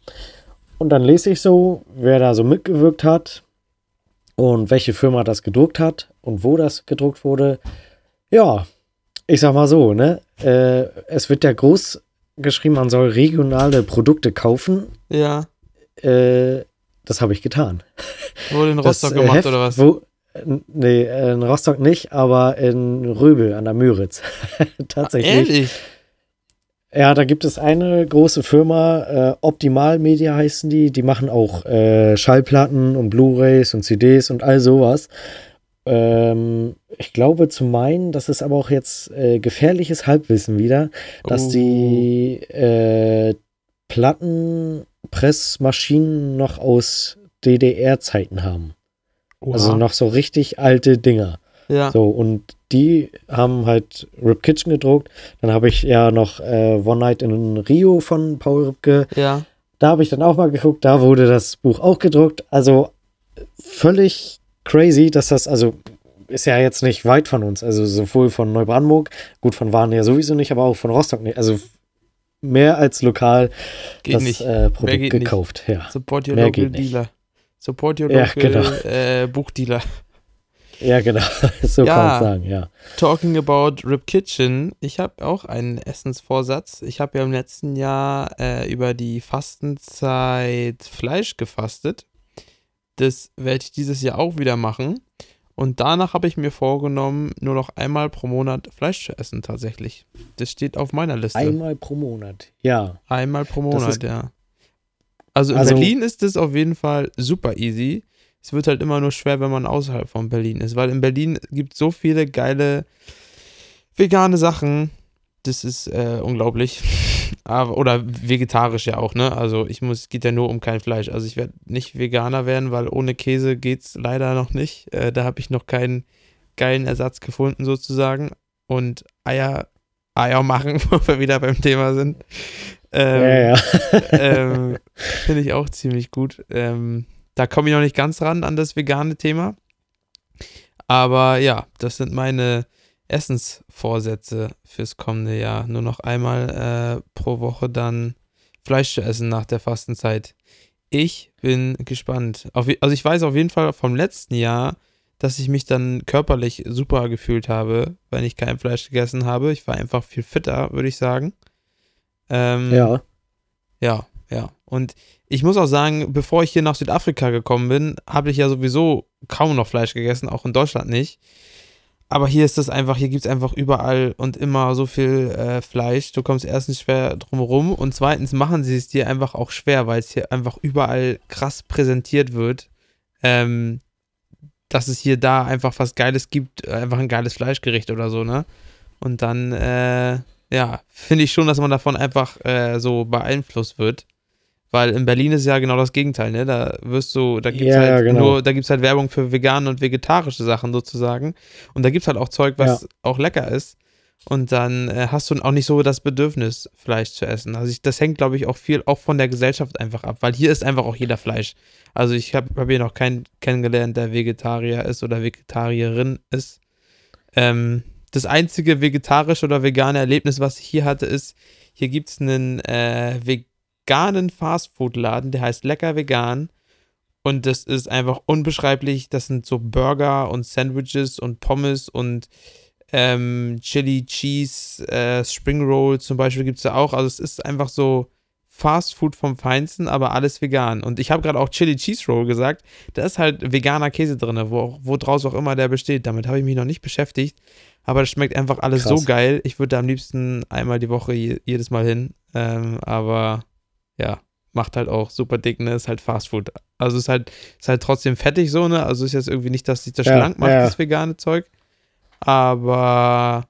Und dann lese ich so, wer da so mitgewirkt hat und welche Firma das gedruckt hat und wo das gedruckt wurde. Ja, ich sag mal so, ne? Äh, es wird ja groß geschrieben, man soll regionale Produkte kaufen. Ja. Äh, das habe ich getan. Wurde in Rostock das, äh, gemacht Heft, oder was? Wo, nee, in Rostock nicht, aber in Röbel an der Müritz. [LAUGHS] Tatsächlich. Ehrlich? Ja, da gibt es eine große Firma, äh, Optimal Media heißen die. Die machen auch äh, Schallplatten und Blu-rays und CDs und all sowas. Ähm, ich glaube zu meinen, das ist aber auch jetzt äh, gefährliches Halbwissen wieder, dass oh. die äh, Plattenpressmaschinen noch aus DDR-Zeiten haben. Oha. Also noch so richtig alte Dinger. Ja. So, und die haben halt Rip Kitchen gedruckt. Dann habe ich ja noch äh, One Night in Rio von Paul Ripke. Ja. Da habe ich dann auch mal geguckt, da wurde das Buch auch gedruckt. Also völlig crazy, dass das, also ist ja jetzt nicht weit von uns. Also sowohl von Neubrandenburg, gut, von Waren ja sowieso nicht, aber auch von Rostock nicht. Also mehr als lokal geht das nicht. Äh, Produkt gekauft. Ja. Support your mehr local dealer. Support your local ja, genau. äh, Buchdealer. Ja, genau. [LAUGHS] so ja, kann man sagen, ja. Talking about Rip Kitchen. Ich habe auch einen Essensvorsatz. Ich habe ja im letzten Jahr äh, über die Fastenzeit Fleisch gefastet. Das werde ich dieses Jahr auch wieder machen. Und danach habe ich mir vorgenommen, nur noch einmal pro Monat Fleisch zu essen, tatsächlich. Das steht auf meiner Liste. Einmal pro Monat, ja. Einmal pro Monat, ja. Also in also, Berlin ist es auf jeden Fall super easy. Es wird halt immer nur schwer, wenn man außerhalb von Berlin ist, weil in Berlin gibt es so viele geile vegane Sachen. Das ist äh, unglaublich. Aber, oder vegetarisch ja auch, ne? Also ich muss, es geht ja nur um kein Fleisch. Also ich werde nicht Veganer werden, weil ohne Käse geht es leider noch nicht. Äh, da habe ich noch keinen geilen Ersatz gefunden, sozusagen. Und Eier, Eier machen, [LAUGHS] wo wir wieder beim Thema sind. Ähm, ja, ja. [LAUGHS] ähm, Finde ich auch ziemlich gut. Ähm, da komme ich noch nicht ganz ran an das vegane Thema. Aber ja, das sind meine Essensvorsätze fürs kommende Jahr. Nur noch einmal äh, pro Woche dann Fleisch zu essen nach der Fastenzeit. Ich bin gespannt. Auf, also ich weiß auf jeden Fall vom letzten Jahr, dass ich mich dann körperlich super gefühlt habe, wenn ich kein Fleisch gegessen habe. Ich war einfach viel fitter, würde ich sagen. Ähm, ja. Ja, ja. Und ich muss auch sagen, bevor ich hier nach Südafrika gekommen bin, habe ich ja sowieso kaum noch Fleisch gegessen, auch in Deutschland nicht. Aber hier ist es einfach, hier gibt es einfach überall und immer so viel äh, Fleisch. Du kommst erstens schwer drumherum und zweitens machen sie es dir einfach auch schwer, weil es hier einfach überall krass präsentiert wird. Ähm, dass es hier da einfach was Geiles gibt, einfach ein geiles Fleischgericht oder so, ne? Und dann, äh, ja, finde ich schon, dass man davon einfach äh, so beeinflusst wird. Weil in Berlin ist ja genau das Gegenteil, ne? Da wirst du, da gibt's ja, halt genau. nur, da gibt's halt Werbung für vegane und vegetarische Sachen sozusagen. Und da gibt's halt auch Zeug, was ja. auch lecker ist. Und dann äh, hast du auch nicht so das Bedürfnis, Fleisch zu essen. Also ich, das hängt, glaube ich, auch viel auch von der Gesellschaft einfach ab, weil hier ist einfach auch jeder Fleisch. Also ich habe hab hier noch keinen kennengelernt, der Vegetarier ist oder Vegetarierin ist. Ähm, das einzige vegetarische oder vegane Erlebnis, was ich hier hatte, ist, hier gibt es einen äh, veganen Fastfood-Laden, der heißt Lecker Vegan. Und das ist einfach unbeschreiblich. Das sind so Burger und Sandwiches und Pommes und ähm, Chili Cheese, äh, Spring Roll zum Beispiel gibt es da auch. Also es ist einfach so Fast Food vom Feinsten, aber alles vegan. Und ich habe gerade auch Chili Cheese Roll gesagt. Da ist halt veganer Käse drin, wo, wo draus auch immer der besteht. Damit habe ich mich noch nicht beschäftigt. Aber das schmeckt einfach alles Krass. so geil. Ich würde da am liebsten einmal die Woche jedes Mal hin. Ähm, aber ja, macht halt auch super dick, ne? Ist halt Fast Food. Also ist halt, ist halt trotzdem fettig so, ne? Also ist jetzt irgendwie nicht, dass sich das ja, schlank macht, ja. das vegane Zeug. Aber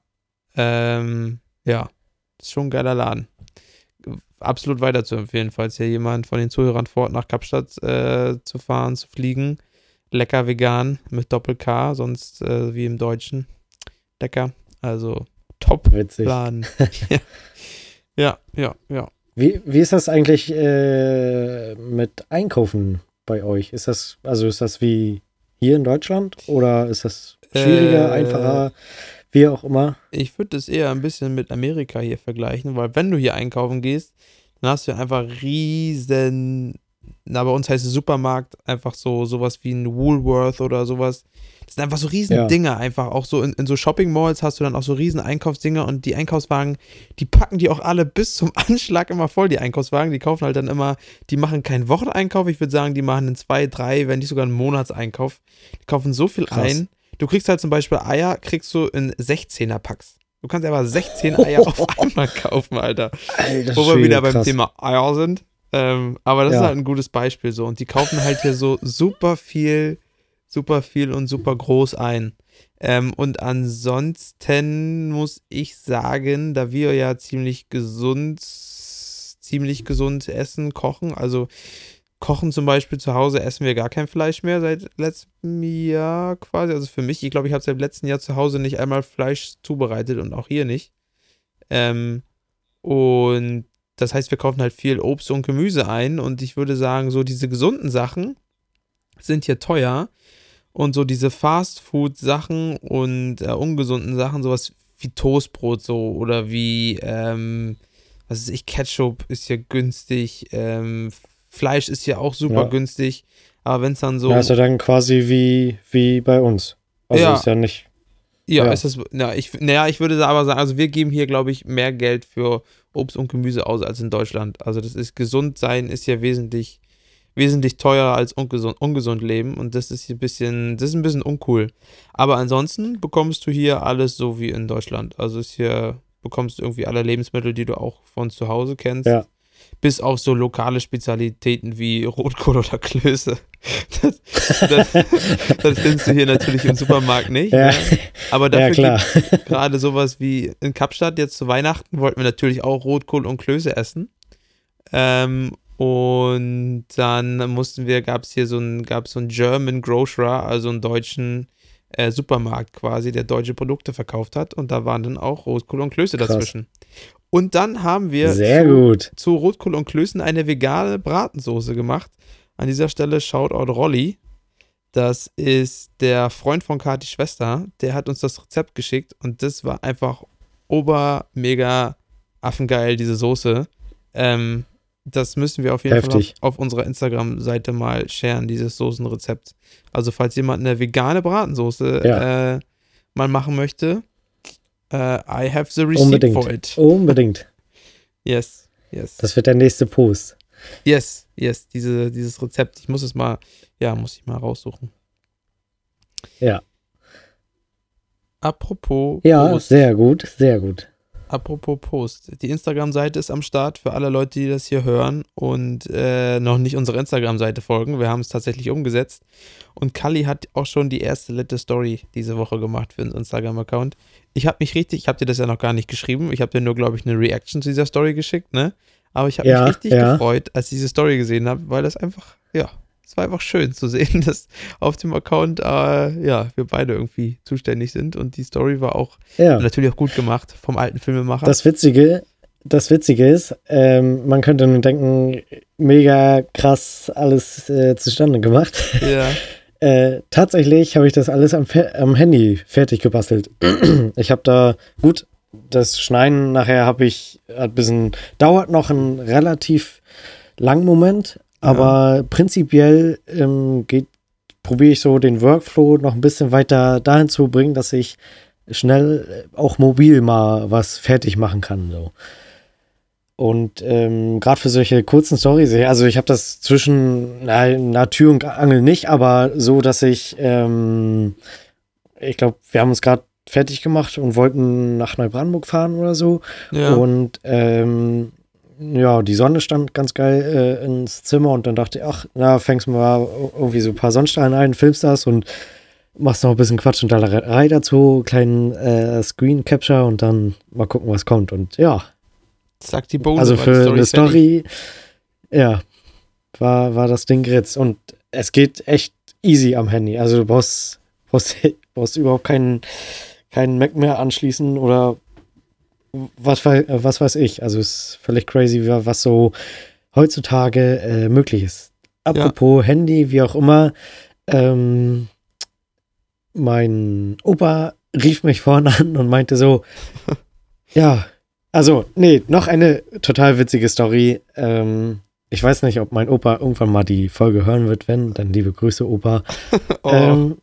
ähm, ja, ist schon ein geiler Laden. Absolut weiter zu empfehlen, falls hier jemand von den Zuhörern fort nach Kapstadt äh, zu fahren, zu fliegen. Lecker vegan mit Doppel-K, sonst äh, wie im Deutschen. Lecker. Also top Witzig. Laden. [LAUGHS] ja. ja, ja, ja. Wie, wie ist das eigentlich äh, mit Einkaufen bei euch? Ist das, also ist das wie hier in Deutschland oder ist das schwieriger, äh, einfacher? wie auch immer. Ich würde das eher ein bisschen mit Amerika hier vergleichen, weil wenn du hier einkaufen gehst, dann hast du einfach riesen, na bei uns heißt es Supermarkt, einfach so sowas wie ein Woolworth oder sowas. Das sind einfach so riesen Ja. Dinger, einfach auch so in, in so Shopping Malls hast du dann auch so riesen Einkaufsdinger und die Einkaufswagen, die packen die auch alle bis zum [LAUGHS] Anschlag immer voll, die Einkaufswagen. Die kaufen halt dann immer, die machen keinen Wocheneinkauf, ich würde sagen, die machen einen zwei, drei, wenn nicht sogar einen Monatseinkauf. Die kaufen so viel Krass. ein. Du kriegst halt zum Beispiel Eier, kriegst du in 16er Packs. Du kannst aber 16 [LAUGHS] Eier auf einmal kaufen, Alter. Alter Wo wir wieder beim krass. Thema Eier sind. Ähm, aber das Ja. ist halt ein gutes Beispiel so. Und die kaufen halt hier so [LAUGHS] super viel, super viel und super groß ein. Ähm, und ansonsten muss ich sagen, da wir ja ziemlich gesund, ziemlich gesund essen, kochen, also kochen zum Beispiel zu Hause, essen wir gar kein Fleisch mehr seit letztem Jahr quasi. Also für mich, ich glaube, ich habe seit letztem Jahr zu Hause nicht einmal Fleisch zubereitet und auch hier nicht. Ähm, und das heißt, wir kaufen halt viel Obst und Gemüse ein und ich würde sagen, so diese gesunden Sachen sind hier teuer und so diese Fast-Food-Sachen und äh, ungesunden Sachen, sowas wie Toastbrot so oder wie, ähm, was weiß ich, Ketchup ist hier günstig, ähm, Fleisch ist hier auch super Ja. günstig, aber wenn es dann so... Ja, ist ja dann quasi wie, wie bei uns. Also Ja. ist ja nicht. Ja, Ja. ist das, na, ich, naja, ich würde aber sagen, also wir geben hier, glaube ich, mehr Geld für Obst und Gemüse aus als in Deutschland. Also das ist, gesund sein ist ja wesentlich, wesentlich teurer als ungesund, ungesund leben und das ist hier ein bisschen, das ist ein bisschen uncool. Aber ansonsten bekommst du hier alles so wie in Deutschland. Also ist hier, bekommst du irgendwie alle Lebensmittel, die du auch von zu Hause kennst. Ja. Bis auf so lokale Spezialitäten wie Rotkohl oder Klöße. [LAUGHS] Das, das, das findest du hier natürlich im Supermarkt nicht. Ja, ne? Aber ja dafür gibt gerade sowas wie in Kapstadt jetzt zu Weihnachten wollten wir natürlich auch Rotkohl und Klöße essen. Ähm, und dann mussten wir, gab es hier so einen, gab so einen German Grocerer, also einen deutschen äh, Supermarkt quasi, der deutsche Produkte verkauft hat. Und da waren dann auch Rotkohl und Klöße Krass. dazwischen. Und dann haben wir zu, zu Rotkohl und Klößen eine vegane Bratensoße gemacht. An dieser Stelle Shoutout Rolli. Das ist der Freund von Katis Schwester. Der hat uns das Rezept geschickt und das war einfach ober mega affengeil, diese Soße. Ähm, das müssen wir auf jeden Heftig. Fall auf, auf unserer Instagram-Seite mal sharen, dieses Soßenrezept. Also, falls jemand eine vegane Bratensoße Ja. äh, mal machen möchte, äh, I have the receipt Unbedingt. for it. Unbedingt. [LAUGHS] Yes, yes. Das wird der nächste Post. Yes, yes, diese, dieses Rezept. Ich muss es mal, ja, muss ich mal raussuchen. Ja. Apropos Ja, Post. sehr gut, sehr gut. Apropos Post. Die Instagram-Seite ist am Start für alle Leute, die das hier hören und äh, noch nicht unserer Instagram-Seite folgen. Wir haben es tatsächlich umgesetzt. Und Kali hat auch schon die erste Little Story diese Woche gemacht für unseren Instagram-Account. Ich habe mich richtig, ich habe dir das ja noch gar nicht geschrieben. Ich habe dir nur, glaube ich, eine Reaction zu dieser Story geschickt, ne? Aber ich habe Ja, mich richtig ja. gefreut, als ich diese Story gesehen habe, weil das einfach, ja, es war einfach schön zu sehen, [LAUGHS] dass auf dem Account, äh, ja, wir beide irgendwie zuständig sind. Und die Story war auch Ja. natürlich auch gut gemacht vom alten Filmemacher. Das Witzige, das Witzige ist, ähm, man könnte nun denken, mega krass alles äh, zustande gemacht. ja. [LAUGHS] Äh, tatsächlich habe ich das alles am, am Handy fertig gebastelt. [CLEARS THROAT] ich habe da, gut, das Schneiden nachher habe ich, hat ein bisschen, dauert noch einen relativ langen Moment, aber prinzipiell ähm, geht, probiere ich so den Workflow noch ein bisschen weiter dahin zu bringen, dass ich schnell äh, auch mobil mal was fertig machen kann. So. Und ähm, gerade für solche kurzen Stories, also ich habe das zwischen na, na, Tür und Angel nicht, aber so, dass ich, ähm, ich glaube, wir haben uns gerade fertig gemacht und wollten nach Neubrandenburg fahren oder so. Ja. Und ähm, ja, die Sonne stand ganz geil äh, ins Zimmer und dann dachte ich, ach, na, fängst mal irgendwie so ein paar Sonnenstrahlen ein, filmst das und machst noch ein bisschen Quatsch und Dallerei dazu, kleinen äh, Screen Capture und dann mal gucken, was kommt. Und ja, Sagt die Bose. also für die eine. Story, ja, war, war das Ding geritzt. Und es geht echt easy am Handy. Also du brauchst, brauchst, [LAUGHS] brauchst überhaupt keinen, keinen Mac mehr anschließen oder was, äh, was weiß ich. Also es ist völlig crazy, wa- was so heutzutage äh, möglich ist. Apropos Handy, wie auch immer, ähm, mein Opa rief mich vorne an und meinte so, [LAUGHS] ja, also, nee, noch eine total witzige Story. Ähm, ich weiß nicht, ob mein Opa irgendwann mal die Folge hören wird. Wenn, dann liebe Grüße, Opa. [LAUGHS] oh. ähm,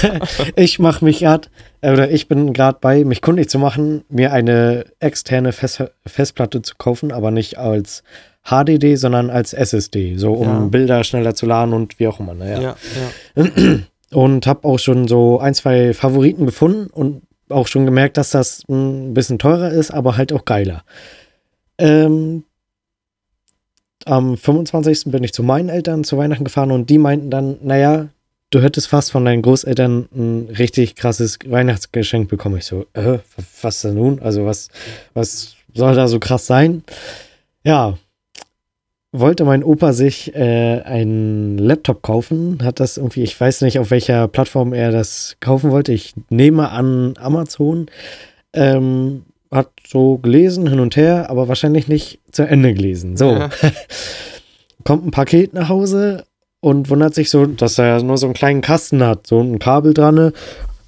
[LAUGHS] ich mache mich gerade, äh, oder ich bin gerade bei, mich kundig zu machen, mir eine externe Fest Festplatte zu kaufen, aber nicht als HDD, sondern als SSD, so um ja. Bilder schneller zu laden und wie auch immer. Naja. Ja, ja. [CLEARS THROAT] Und habe auch schon so ein, zwei Favoriten gefunden und auch schon gemerkt, dass das ein bisschen teurer ist, aber halt auch geiler. Ähm, am 25. bin ich zu meinen Eltern zu Weihnachten gefahren und die meinten dann, naja, du hättest fast von deinen Großeltern ein richtig krasses Weihnachtsgeschenk bekommen. Ich so, äh, was denn nun? Also was, was soll da so krass sein? Ja, wollte mein Opa sich äh, einen Laptop kaufen, hat das irgendwie, ich weiß nicht, auf welcher Plattform er das kaufen wollte. Ich nehme an Amazon. Ähm, hat so gelesen hin und her, aber wahrscheinlich nicht zu Ende gelesen. So. Ja. [LAUGHS] Kommt ein Paket nach Hause und wundert sich so, dass er nur so einen kleinen Kasten hat, so ein Kabel dran.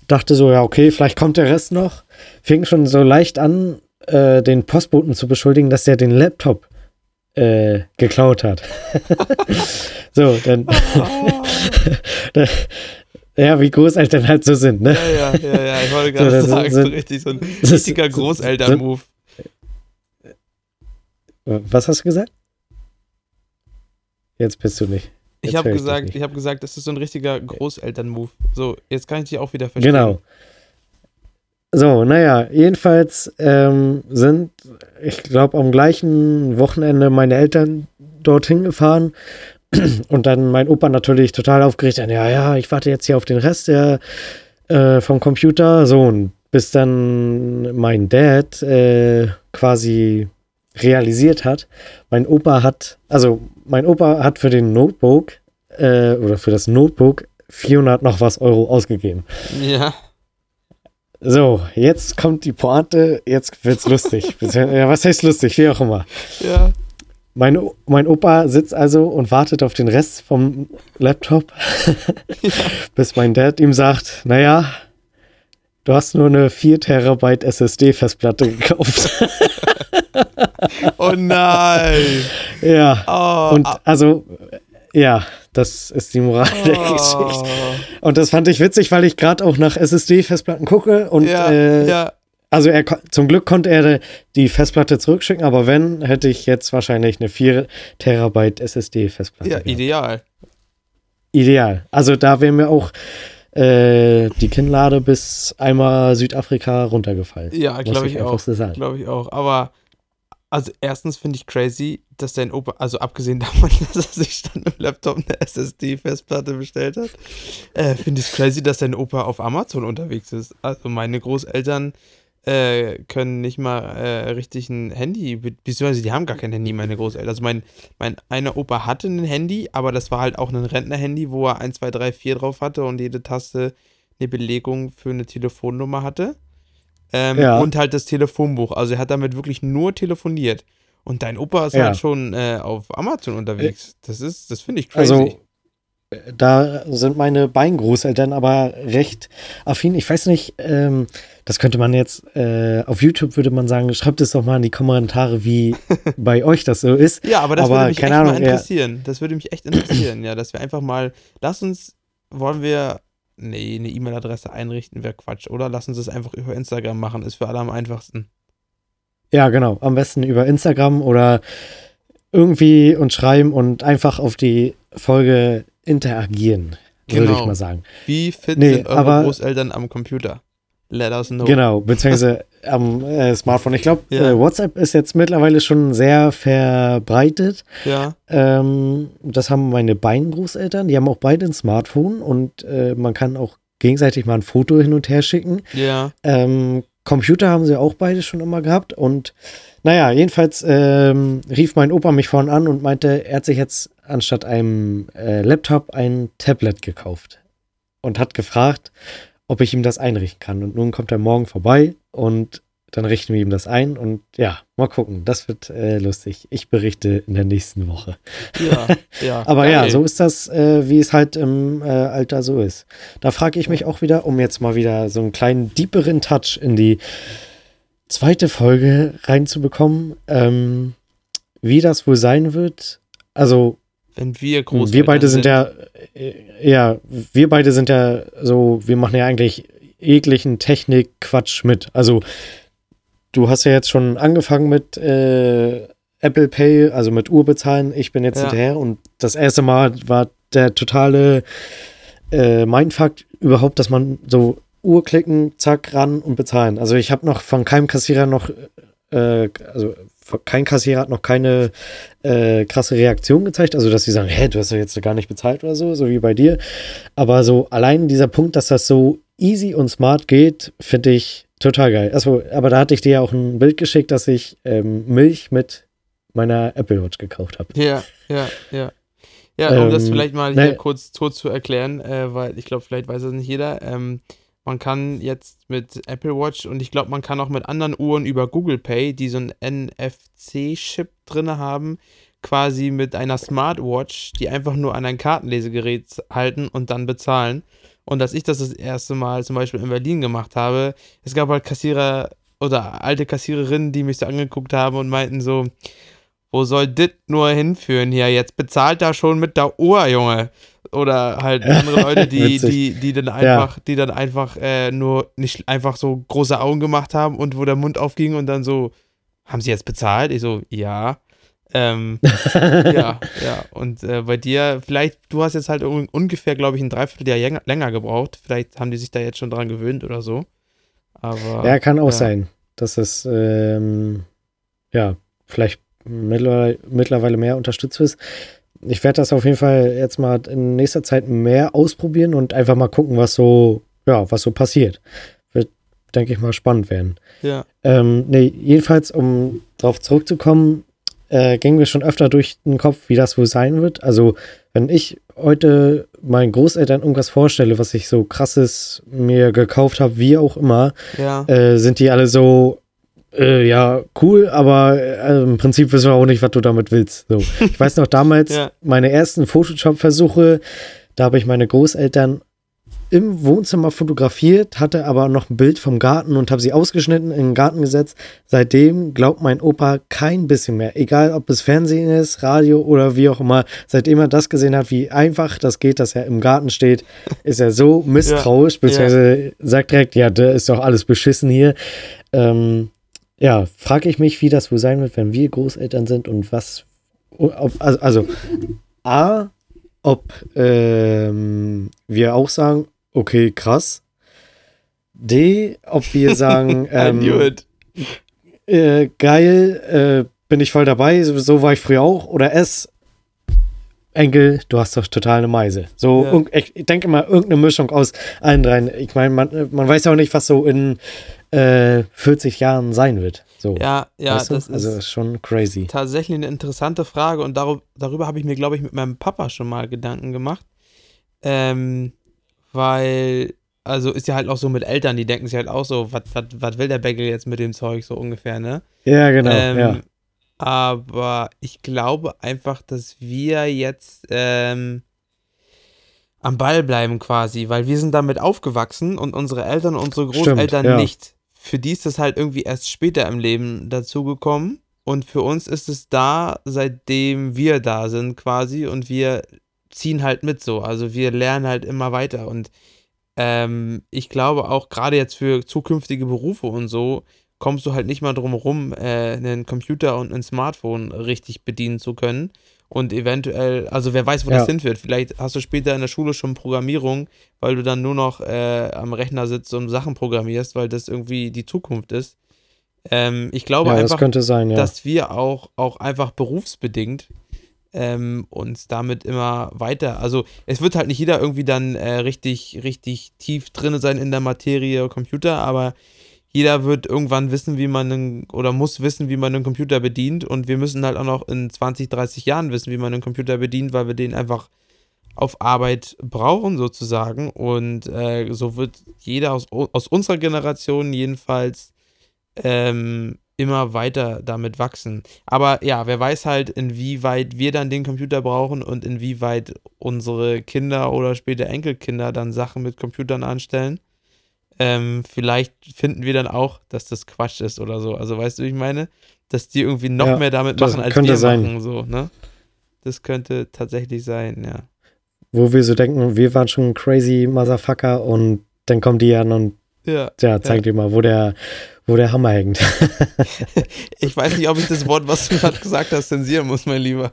Dachte so, ja, okay, vielleicht kommt der Rest noch. Fing schon so leicht an, äh, den Postboten zu beschuldigen, dass er den Laptop äh, geklaut hat. [LAUGHS] so, dann. [LAUGHS] Ja, wie Großeltern halt so sind, ne? Ja, ja, ja, ja. Ich wollte gerade so, sagen, so, so richtig so ein [LAUGHS] richtiger Großeltern-Move. Was hast du gesagt? Jetzt bist du nicht. Jetzt ich habe gesagt, ich habe gesagt, das ist so ein richtiger Großeltern-Move. So, jetzt kann ich dich auch wieder verstehen. Genau. So, naja, jedenfalls ähm, sind, ich glaube, am gleichen Wochenende meine Eltern dorthin gefahren [CLEARS THROAT] und dann mein Opa natürlich total aufgeregt, ja, ja, ich warte jetzt hier auf den Rest der, äh, vom Computer, so, und bis dann mein Dad äh, quasi realisiert hat, mein Opa hat, also mein Opa hat für den Notebook äh, oder für das Notebook 400 noch was Euro ausgegeben. Ja. So, jetzt kommt die Pointe, jetzt wird's lustig. [LAUGHS] ja, was heißt lustig? Wie auch immer. Ja. Mein, mein Opa sitzt also und wartet auf den Rest vom Laptop, [LAUGHS] [LAUGHS] bis mein Dad ihm sagt, naja, du hast nur eine 4 Terabyte SSD-Festplatte gekauft. [LAUGHS] oh nein. Ja. Oh, und also, ja, das ist die Moral oh. der Geschichte. Und das fand ich witzig, weil ich gerade auch nach SSD-Festplatten gucke und ja, äh, ja. Also er zum Glück konnte er die Festplatte zurückschicken, aber wenn, hätte ich jetzt wahrscheinlich eine 4 Terabyte SSD-Festplatte. Ja, gehabt. ideal. Ideal. Also da wäre mir auch äh, die Kinnlade bis einmal Südafrika runtergefallen. Ja, glaube ich, ich auch. Glaube ich auch. Aber also erstens finde ich crazy, dass dein Opa, also abgesehen [LAUGHS] davon, dass er sich dann im Laptop eine SSD-Festplatte bestellt hat, äh, finde ich es crazy, dass dein Opa auf Amazon unterwegs ist. Also meine Großeltern äh, können nicht mal äh, richtig ein Handy, beziehungsweise die haben gar kein Handy, meine Großeltern. Also mein, mein einer Opa hatte ein Handy, aber das war halt auch ein Rentner-Handy, wo er 1, 2, 3, 4 drauf hatte und jede Taste eine Belegung für eine Telefonnummer hatte. Ähm, ja. Und halt das Telefonbuch. Also er hat damit wirklich nur telefoniert. Und dein Opa ist ja. halt schon äh, auf Amazon unterwegs. Das ist, das finde ich crazy. Also, da sind meine beiden Großeltern aber recht affin. Ich weiß nicht, ähm, das könnte man jetzt äh, auf YouTube würde man sagen, schreibt es doch mal in die Kommentare, wie [LAUGHS] bei euch das so ist. Ja, aber das aber, würde mich echt Ahnung, mal interessieren. Ja. Das würde mich echt interessieren, ja, dass wir einfach mal, lass uns, wollen wir Nee, eine E-Mail-Adresse einrichten wäre Quatsch, oder? Lass uns das einfach über Instagram machen, ist für alle am einfachsten. Ja, genau. Am besten über Instagram oder irgendwie uns schreiben und einfach auf die Folge interagieren, genau. würde ich mal sagen. Wie fit nee, sind eure aber, Großeltern am Computer? Let us know. Genau, [LAUGHS] beziehungsweise am äh, Smartphone. Ich glaube, ja. äh, WhatsApp ist jetzt mittlerweile schon sehr verbreitet. Ja. Ähm, das haben meine beiden Großeltern. Die haben auch beide ein Smartphone und äh, man kann auch gegenseitig mal ein Foto hin und her schicken. Ja. Ähm, Computer haben sie auch beide schon immer gehabt. Und naja, jedenfalls ähm, rief mein Opa mich vorhin an und meinte, er hat sich jetzt anstatt einem äh, Laptop ein Tablet gekauft. Und hat gefragt, ob ich ihm das einrichten kann. Und nun kommt er morgen vorbei und dann richten wir ihm das ein und ja, mal gucken. Das wird äh, lustig. Ich berichte in der nächsten Woche. Ja, [LAUGHS] ja. Aber geil. ja, so ist das, äh, wie es halt im äh, Alter so ist. Da frage ich mich auch wieder, um jetzt mal wieder so einen kleinen deeperen Touch in die zweite Folge reinzubekommen, ähm, wie das wohl sein wird. Also Wenn wir groß wir beide sind ja, äh, ja, wir beide sind ja so, wir machen ja eigentlich jeglichen Technik-Quatsch mit. Also, du hast ja jetzt schon angefangen mit äh, Apple Pay, also mit Uhr bezahlen. Ich bin jetzt Ja. hinterher und das erste Mal war der totale äh, Mindfuck überhaupt, dass man so Uhr klicken, zack, ran und bezahlen. Also, ich habe noch von keinem Kassierer noch, äh, also kein Kassierer hat noch keine äh, krasse Reaktion gezeigt. Also, dass sie sagen, hä, du hast ja jetzt gar nicht bezahlt oder so, so wie bei dir. Aber so allein dieser Punkt, dass das so easy und smart geht, finde ich total geil. Also, aber da hatte ich dir ja auch ein Bild geschickt, dass ich ähm, Milch mit meiner Apple Watch gekauft habe. Ja, ja, ja. Ja, um das Ähm, vielleicht mal hier ne- kurz, kurz zu erklären, äh, weil ich glaube, vielleicht weiß das nicht jeder. Ähm, man kann jetzt mit Apple Watch und ich glaube, man kann auch mit anderen Uhren über Google Pay, die so einen NFC-Chip drin haben, quasi mit einer Smartwatch, die einfach nur an ein Kartenlesegerät halten und dann bezahlen. Und als ich das das erste Mal zum Beispiel in Berlin gemacht habe, es gab halt Kassierer oder alte Kassiererinnen, die mich so angeguckt haben und meinten so, wo soll dit nur hinführen hier? Jetzt bezahlt da schon mit der Uhr, Junge. Oder halt [LAUGHS] andere Leute, die, die, die dann einfach, die dann einfach äh, nur nicht einfach so große Augen gemacht haben und wo der Mund aufging und dann so, haben sie jetzt bezahlt? Ich so, ja. Ähm, [LAUGHS] ja, ja. Und äh, bei dir, vielleicht, du hast jetzt halt un ungefähr, glaube ich, ein Dreivierteljahr länger, länger gebraucht. Vielleicht haben die sich da jetzt schon dran gewöhnt oder so. Aber Ja, kann auch ja. sein, dass es ähm, ja vielleicht mittlerweile, mehr unterstützt ist. Ich werde das auf jeden Fall jetzt mal in nächster Zeit mehr ausprobieren und einfach mal gucken, was so, ja, was so passiert. Wird, denke ich mal, spannend werden. ja, Ähm, nee, jedenfalls, um darauf zurückzukommen, äh, ging mir schon öfter durch den Kopf, wie das wohl sein wird. Also, wenn ich heute meinen Großeltern irgendwas vorstelle, was ich so krasses mir gekauft habe, wie auch immer, ja, äh, sind die alle so, äh, ja, cool, aber äh, im Prinzip wissen wir auch nicht, was du damit willst. So. [LAUGHS] Ich weiß noch damals, Ja. meine ersten Photoshop-Versuche, da habe ich meine Großeltern im Wohnzimmer fotografiert, hatte aber noch ein Bild vom Garten und habe sie ausgeschnitten, in den Garten gesetzt. Seitdem glaubt mein Opa kein bisschen mehr. Egal, ob es Fernsehen ist, Radio oder wie auch immer. Seitdem er das gesehen hat, wie einfach das geht, dass er im Garten steht, ist er so [LAUGHS] misstrauisch, beziehungsweise sagt direkt, ja, da ist doch alles beschissen hier. Ähm, ja, frage ich mich, wie das wohl sein wird, wenn wir Großeltern sind und was, ob, also, also A, ob ähm, wir auch sagen, okay, krass. D, ob wir sagen, [LAUGHS] ähm, äh, geil, äh, bin ich voll dabei, so war ich früher auch. Oder S, Enkel, du hast doch total eine Meise. So, Ja. ich, denke mal, irgendeine Mischung aus allen dreien. Ich meine, man, man weiß ja auch nicht, was so in äh, 40 Jahren sein wird. So, Ja, ja, weißt du? das also ist schon crazy. tatsächlich eine interessante Frage und darüber, darüber habe ich mir, glaube ich, mit meinem Papa schon mal Gedanken gemacht. Ähm, weil, also ist ja halt auch so mit Eltern, die denken sich halt auch so, was will der Bäckel jetzt mit dem Zeug so ungefähr, ne? Ja, genau. ähm, ja. Aber ich glaube einfach, dass wir jetzt ähm, am Ball bleiben quasi, weil wir sind damit aufgewachsen und unsere Eltern und unsere Stimmt, Großeltern ja. nicht. Für die ist das halt irgendwie erst später im Leben dazugekommen und für uns ist es da, seitdem wir da sind quasi und wir ziehen halt mit so. Also wir lernen halt immer weiter und ähm, ich glaube auch gerade jetzt für zukünftige Berufe und so kommst du halt nicht mal drum rum, äh, einen Computer und ein Smartphone richtig bedienen zu können. Und eventuell, also wer weiß, wo Ja. das hinführt. Vielleicht hast du später in der Schule schon Programmierung, weil du dann nur noch äh, am Rechner sitzt und Sachen programmierst, weil das irgendwie die Zukunft ist. Ähm, ich glaube ja, das einfach, könnte sein, ja. dass wir auch, auch einfach berufsbedingt ähm, uns damit immer weiter, also es wird halt nicht jeder irgendwie dann äh, richtig, richtig tief drin sein in der Materie Computer, aber jeder wird irgendwann wissen, wie man einen, oder muss wissen, wie man einen Computer bedient und wir müssen halt auch noch in 20, 30 Jahren wissen, wie man einen Computer bedient, weil wir den einfach auf Arbeit brauchen sozusagen und äh, so wird jeder aus, aus unserer Generation jedenfalls ähm, immer weiter damit wachsen. Aber ja, wer weiß halt, inwieweit wir dann den Computer brauchen und inwieweit unsere Kinder oder später Enkelkinder dann Sachen mit Computern anstellen. Ähm, vielleicht finden wir dann auch, dass das Quatsch ist oder so. Also weißt du, wie ich meine? Dass die irgendwie noch ja, mehr damit machen, als wir sein. machen. So, ne? Das könnte tatsächlich sein, ja. Wo wir so denken, wir waren schon crazy Motherfucker und dann kommen die an und ja, ja zeig ja. dir mal, wo der, wo der Hammer hängt. [LAUGHS] ich weiß nicht, ob ich das Wort, was du gerade gesagt hast, zensieren muss, mein Lieber.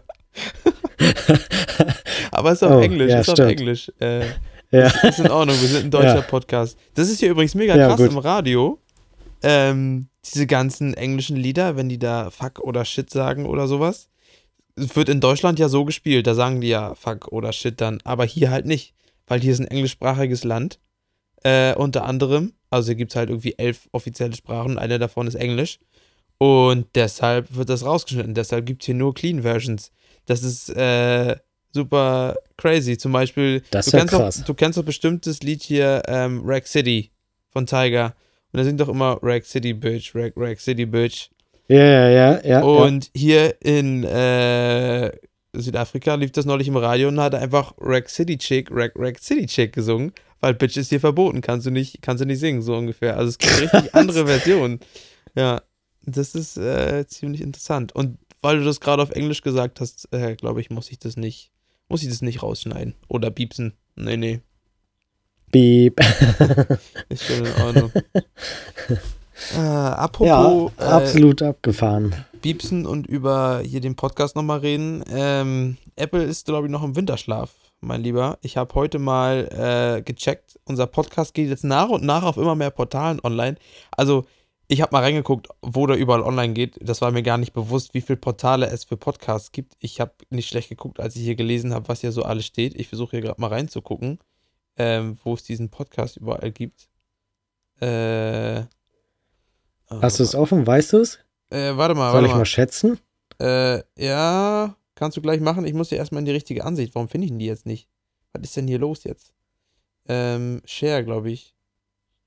[LAUGHS] Aber es ist auf oh, Englisch, ja, ist stimmt. auf Englisch. Äh, ja. Ist, in Ordnung, wir sind ein deutscher ja. Podcast. Das ist hier übrigens mega krass ja, im Radio. Ähm, diese ganzen englischen Lieder, wenn die da Fuck oder Shit sagen oder sowas. Wird in Deutschland ja so gespielt, da sagen die ja Fuck oder Shit dann, aber hier halt nicht, weil hier ist ein englischsprachiges Land. Äh, unter anderem also hier gibt es halt irgendwie elf offizielle Sprachen eine davon ist Englisch. Und deshalb wird das rausgeschnitten. Deshalb gibt es hier nur Clean Versions. Das ist äh, super crazy. Zum Beispiel, das du, kennst krass. Doch, du kennst doch bestimmt das Lied hier ähm, Rack City von Tiger. Und da sind doch immer Rack City Bitch, Rack, Rack City Bitch. Ja, ja, ja, ja. Und ja. hier in äh, Südafrika lief das neulich im Radio und hat einfach Rack City Chick, Rack, Rack City Chick gesungen weil Bitch ist hier verboten, kannst du nicht, kannst du nicht singen, so ungefähr. Also es gibt richtig [LAUGHS] andere Versionen. Ja, das ist äh, ziemlich interessant. Und weil du das gerade auf Englisch gesagt hast, äh, glaube ich, muss ich das nicht, muss ich das nicht rausschneiden oder biepsen. Nee, nee. Beep. ist schon in Ordnung. [LAUGHS] Äh, apropos. Ja, absolut äh, abgefahren. Biepsen und über hier den Podcast nochmal reden. Ähm, Apple ist, glaube ich, noch im Winterschlaf mein Lieber. Ich habe heute mal äh, gecheckt. Unser Podcast geht jetzt nach und nach auf immer mehr Portalen online. Also, ich habe mal reingeguckt, wo der überall online geht. Das war mir gar nicht bewusst, wie viele Portale es für Podcasts gibt. Ich habe nicht schlecht geguckt, als ich hier gelesen habe, was hier so alles steht. Ich versuche hier gerade mal reinzugucken, ähm, wo es diesen Podcast überall gibt. Äh, Hast du es offen? Weißt du es? Äh, warte mal. Soll warte ich mal, mal schätzen? Äh, ja. Kannst du gleich machen. Ich muss dir erstmal in die richtige Ansicht. Warum finde ich denn die jetzt nicht? Was ist denn hier los jetzt? Ähm, Share, glaube ich.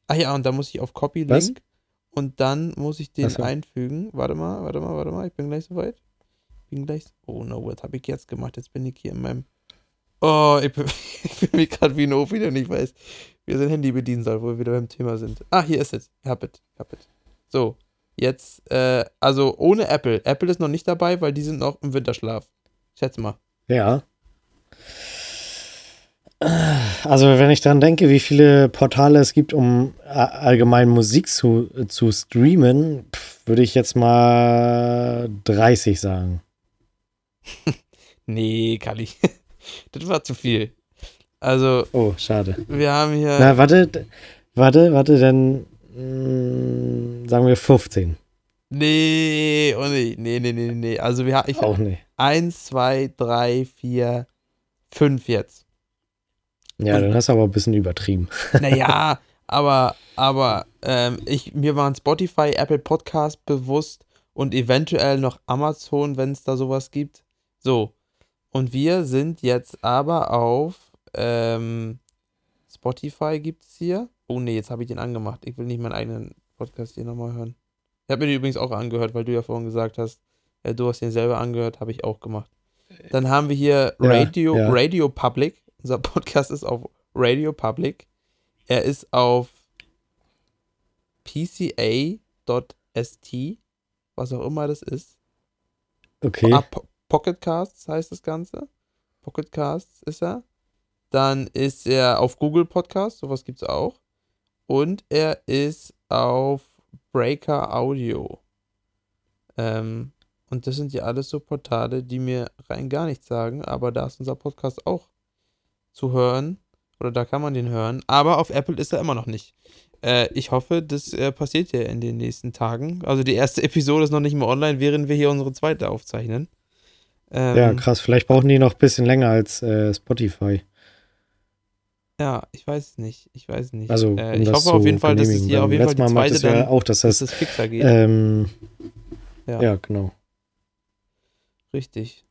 Ach ja, und da muss ich auf Copy Link. Was? Und dann muss ich den so. einfügen. Warte mal, warte mal, warte mal. Ich bin gleich soweit. Bin gleich. Oh no, was habe ich jetzt gemacht? Jetzt bin ich hier in meinem. Oh, ich bin, [LAUGHS] ich bin mich gerade wie ein Opi, der nicht weiß, wie er sein Handy bedienen soll, wo wir wieder beim Thema sind. Ah, hier ist es. Ich hab it. Ich hab it. So, jetzt, äh, also ohne Apple. Apple ist noch nicht dabei, weil die sind noch im Winterschlaf. Schätz mal. Ja. Also, wenn ich daran denke, wie viele Portale es gibt, um allgemein Musik zu, zu streamen, würde ich jetzt mal 30 sagen. [LAUGHS] nee, Kali. [LAUGHS] das war zu viel. Also. Oh, schade. Wir haben hier. Na, warte, warte, warte, dann mh, hm, sagen wir 15. Nee, oh nee, nee, nee, nee, nee. Also wir haben. Auch nicht. Eins, zwei, drei, vier, fünf jetzt. Ja, dann hast du aber ein bisschen übertrieben. [LAUGHS] Naja, aber, aber ähm, ich, mir waren Spotify, Apple Podcast bewusst und eventuell noch Amazon, wenn es da sowas gibt. So. Und wir sind jetzt aber auf ähm, Spotify gibt es hier. Oh nee, jetzt habe ich den angemacht. Ich will nicht meinen eigenen Podcast hier nochmal hören. Ich habe mir den übrigens auch angehört, weil du ja vorhin gesagt hast, äh, du hast den selber angehört, habe ich auch gemacht. Dann haben wir hier Radio, ja, ja. Radio Public. Unser Podcast ist auf Radio Public. Er ist auf pca.st, was auch immer das ist. Okay. Ah, po Pocket Casts heißt das Ganze. Pocket Casts ist er. Dann ist er auf Google Podcast, sowas gibt es auch. Und er ist auf Breaker Audio. Ähm, und das sind ja alles so Portale, die mir rein gar nichts sagen, aber da ist unser Podcast auch zu hören. Oder da kann man den hören. Aber auf Apple ist er immer noch nicht. Äh, ich hoffe, das äh, passiert ja in den nächsten Tagen. Also die erste [LAUGHS] Episode ist noch nicht mehr online, während wir hier unsere zweite aufzeichnen. Ähm, ja, krass. Vielleicht brauchen die noch ein bisschen länger als äh, Spotify. Ja, ich weiß es nicht. Ich weiß es nicht. Also, äh, um ich hoffe auf jeden Fall, dass es hier auf jeden Fall die zweite ja auch, dass das, dass das fixer geht. Ähm, ja. ja, genau. Richtig.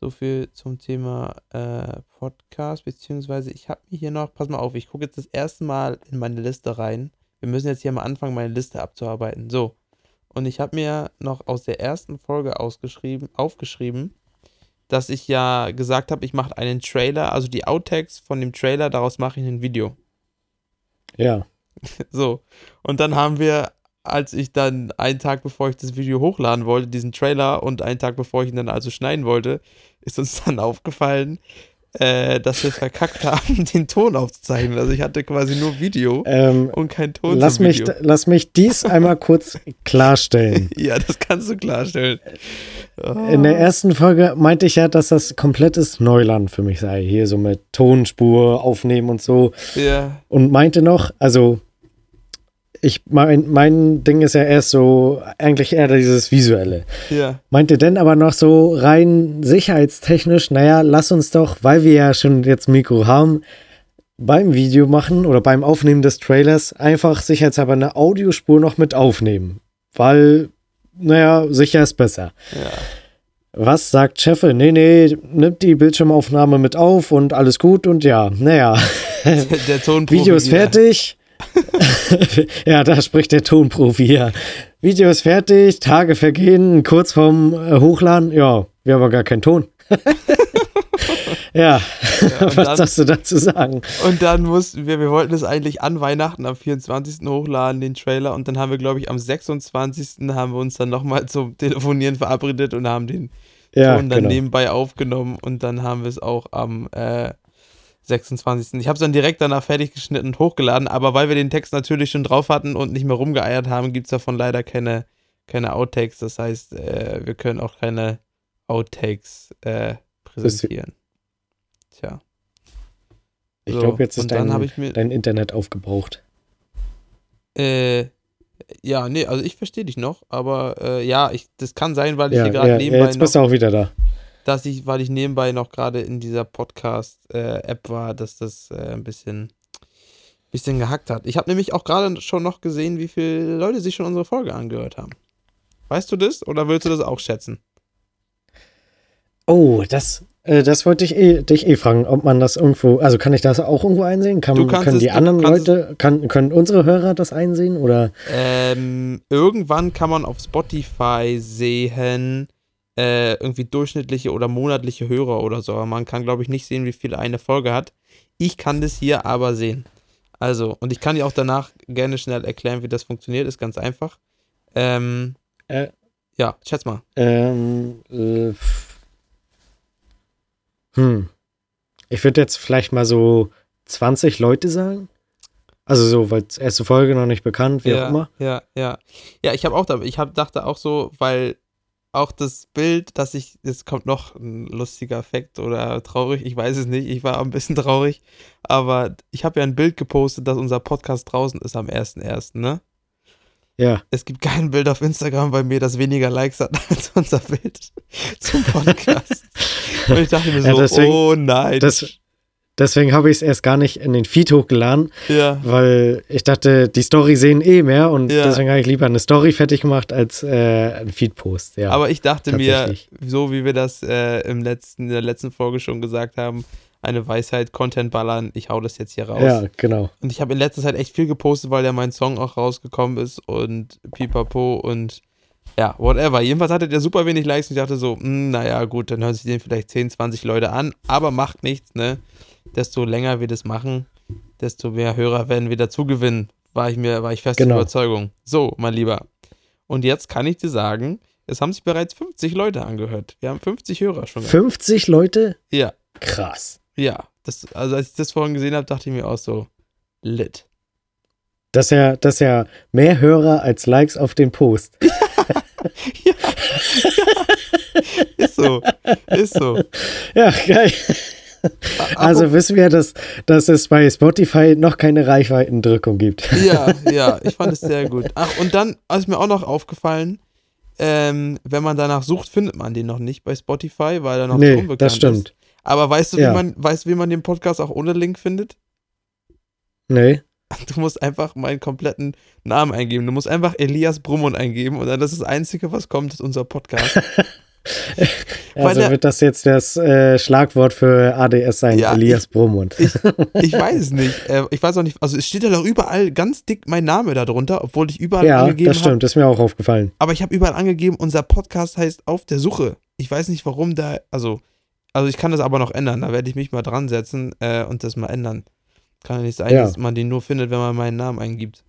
So viel zum Thema äh, Podcast, beziehungsweise ich habe mir hier noch, pass mal auf, ich gucke jetzt das erste Mal in meine Liste rein, wir müssen jetzt hier mal anfangen, meine Liste abzuarbeiten. So. Und ich habe mir noch aus der ersten Folge ausgeschrieben, aufgeschrieben, dass ich ja gesagt habe, ich mache einen Trailer, also die Outtakes von dem Trailer, daraus mache ich ein Video. Ja. [LAUGHS] So. Und dann haben wir, als ich dann einen Tag bevor ich das Video hochladen wollte, diesen Trailer und einen Tag bevor ich ihn dann also schneiden wollte, ist uns [LAUGHS] dann aufgefallen, äh, dass wir verkackt haben, [LAUGHS] den Ton aufzuzeichnen. Also ich hatte quasi nur Video Ähm, und kein Ton lass, mich, lass mich dies einmal kurz klarstellen. [LAUGHS] Ja, das kannst du klarstellen. In der ersten Folge meinte ich ja, dass das komplettes Neuland für mich sei. Hier so mit Tonspur aufnehmen und so. Ja, Und meinte noch, also ich mein, mein Ding ist ja erst so eigentlich eher dieses Visuelle. ja, Meinte denn aber noch so rein sicherheitstechnisch, naja, lass uns doch, weil wir ja schon jetzt Mikro haben, beim Video machen oder beim Aufnehmen des Trailers einfach sicherheitshalber eine Audiospur noch mit aufnehmen. Weil, naja, sicher ist besser. ja. Was sagt Cheffe? Nee, nee, nimmt die Bildschirmaufnahme mit auf und alles gut und ja, naja, Der Tonprofi [LAUGHS] Video ist wieder. fertig. [LAUGHS] ja, da spricht der Tonprofi hier. Video ist fertig, Tage vergehen, kurz vorm äh, Hochladen. Ja, wir haben aber gar keinen Ton. [LAUGHS] ja, [LAUGHS] und was dann- darfst du dazu sagen? Und dann mussten wir, wir wollten es eigentlich an Weihnachten am 24. hochladen, den Trailer. Und dann haben wir, glaube ich, am 26. haben wir uns dann nochmal zum Telefonieren verabredet und haben den Ja, Ton dann genau. nebenbei aufgenommen. Und dann haben wir es auch am äh, 26. Ich habe es dann direkt danach fertig geschnitten und hochgeladen. Aber weil wir den Text natürlich schon drauf hatten und nicht mehr rumgeeiert haben, gibt es davon leider keine, keine Outtakes. Das heißt, äh, wir können auch keine Outtakes äh, präsentieren. Tja. Ich So, glaube, jetzt ist dein, mir dein Internet aufgebraucht. Äh, ja, nee, also ich verstehe dich noch, aber äh, ja, ich, das kann sein, weil ich Ja, hier gerade ja, ja, nebenbei jetzt bist du auch wieder da. Dass ich, weil ich nebenbei noch gerade in dieser Podcast-App war, dass das äh, ein bisschen, bisschen gehackt hat. Ich habe nämlich auch gerade schon noch gesehen, wie viele Leute sich schon unsere Folge angehört haben. Weißt du das oder willst du das auch schätzen? Oh, das, äh, das wollte ich eh, dich eh fragen, ob man das irgendwo, also kann ich das auch irgendwo einsehen? Kann, können es- die anderen Leute, kann, können unsere Hörer das einsehen? Oder Ähm, irgendwann kann man auf Spotify sehen, äh, irgendwie durchschnittliche oder monatliche Hörer oder so. Aber man kann, glaube ich, nicht sehen, wie viel eine Folge hat. Ich kann das hier aber sehen. Also, und ich kann dir auch danach gerne schnell erklären, wie das funktioniert. Ist ganz einfach. Ähm, Äh. ja, schätz mal. Ähm, äh, hm. Ich würde jetzt vielleicht mal so 20 Leute sagen. Also so, weil erste Folge noch nicht bekannt, wie ja, auch immer. Ja, ja. Ja, ich habe auch, da, ich hab, dachte auch so, weil auch das Bild, dass ich, es kommt noch ein lustiger Effekt oder traurig, ich weiß es nicht, ich war ein bisschen [LAUGHS] traurig, aber ich habe ja ein Bild gepostet, dass unser Podcast draußen ist am 1.1., ne? Ja. Es gibt kein Bild auf Instagram bei mir, das weniger Likes hat [LAUGHS] als unser Bild [LAUGHS] zum Podcast. Und ich dachte mir so, Ja, deswegen- oh nein. Das, deswegen habe ich es erst gar nicht in den Feed hochgeladen, ja, weil ich dachte, die Story sehen eh mehr und Ja. deswegen habe ich lieber eine Story fertig gemacht als äh, ein Feed-Post. Ja. Aber ich dachte mir, so wie wir das äh, im letzten, in der letzten Folge schon gesagt haben, eine Weisheit, Content ballern, ich hau das jetzt hier raus. ja, genau. Und ich habe in letzter Zeit echt viel gepostet, weil ja mein Song auch rausgekommen ist und pipapo und ja, whatever. Jedenfalls hatte der super wenig Likes und ich dachte so, hm, naja, gut, dann hören sich den vielleicht 10, 20 Leute an, aber macht nichts, ne? Desto länger wir das machen, desto mehr Hörer werden wir dazu gewinnen, war ich mir, war ich fest Genau. in Überzeugung. So, mein Lieber. Und jetzt kann ich dir sagen, es haben sich bereits 50 Leute angehört. Wir haben 50 Hörer schon. gehabt. 50 Leute? Ja, Krass. ja. Das, also als ich das vorhin gesehen habe, dachte ich mir auch so, lit. Das ist ja, das ist ja mehr Hörer als Likes auf den Post. [LAUGHS] ja. [LAUGHS] Ist so. Ist so. Ja, geil. [LAUGHS] Also wissen wir, dass, dass es bei Spotify noch keine Reichweitendrückung gibt. [LAUGHS] Ja, [LAUGHS] ja, ich fand es sehr gut. Ach, und dann ist mir auch noch aufgefallen, ähm, wenn man danach sucht, findet man den noch nicht bei Spotify, weil er noch nee, unbekannt das stimmt. ist. Aber weißt du, wie Ja. man, weißt du, wie man den Podcast auch ohne Link findet? Nee. Du musst einfach meinen kompletten Namen eingeben. Du musst einfach Elias Brummund eingeben und dann das ist das Einzige, was kommt, ist unser Podcast. Also der, wird das jetzt das äh, Schlagwort für ADS sein, ja, Elias ich, Brumund. Ich, ich, [LAUGHS] weiß es nicht. Äh, ich weiß auch nicht, also es steht ja doch überall ganz dick mein Name da drunter, obwohl ich überall ja, angegeben habe. Ja, das stimmt, hab, das ist mir auch aufgefallen. Aber ich habe überall angegeben, unser Podcast heißt Auf der Suche. Ich weiß nicht, warum da, also, also ich kann das aber noch ändern. Da werde ich mich mal dran setzen äh, und das mal ändern. Kann ja nicht sein, ja. dass man den nur findet, wenn man meinen Namen eingibt.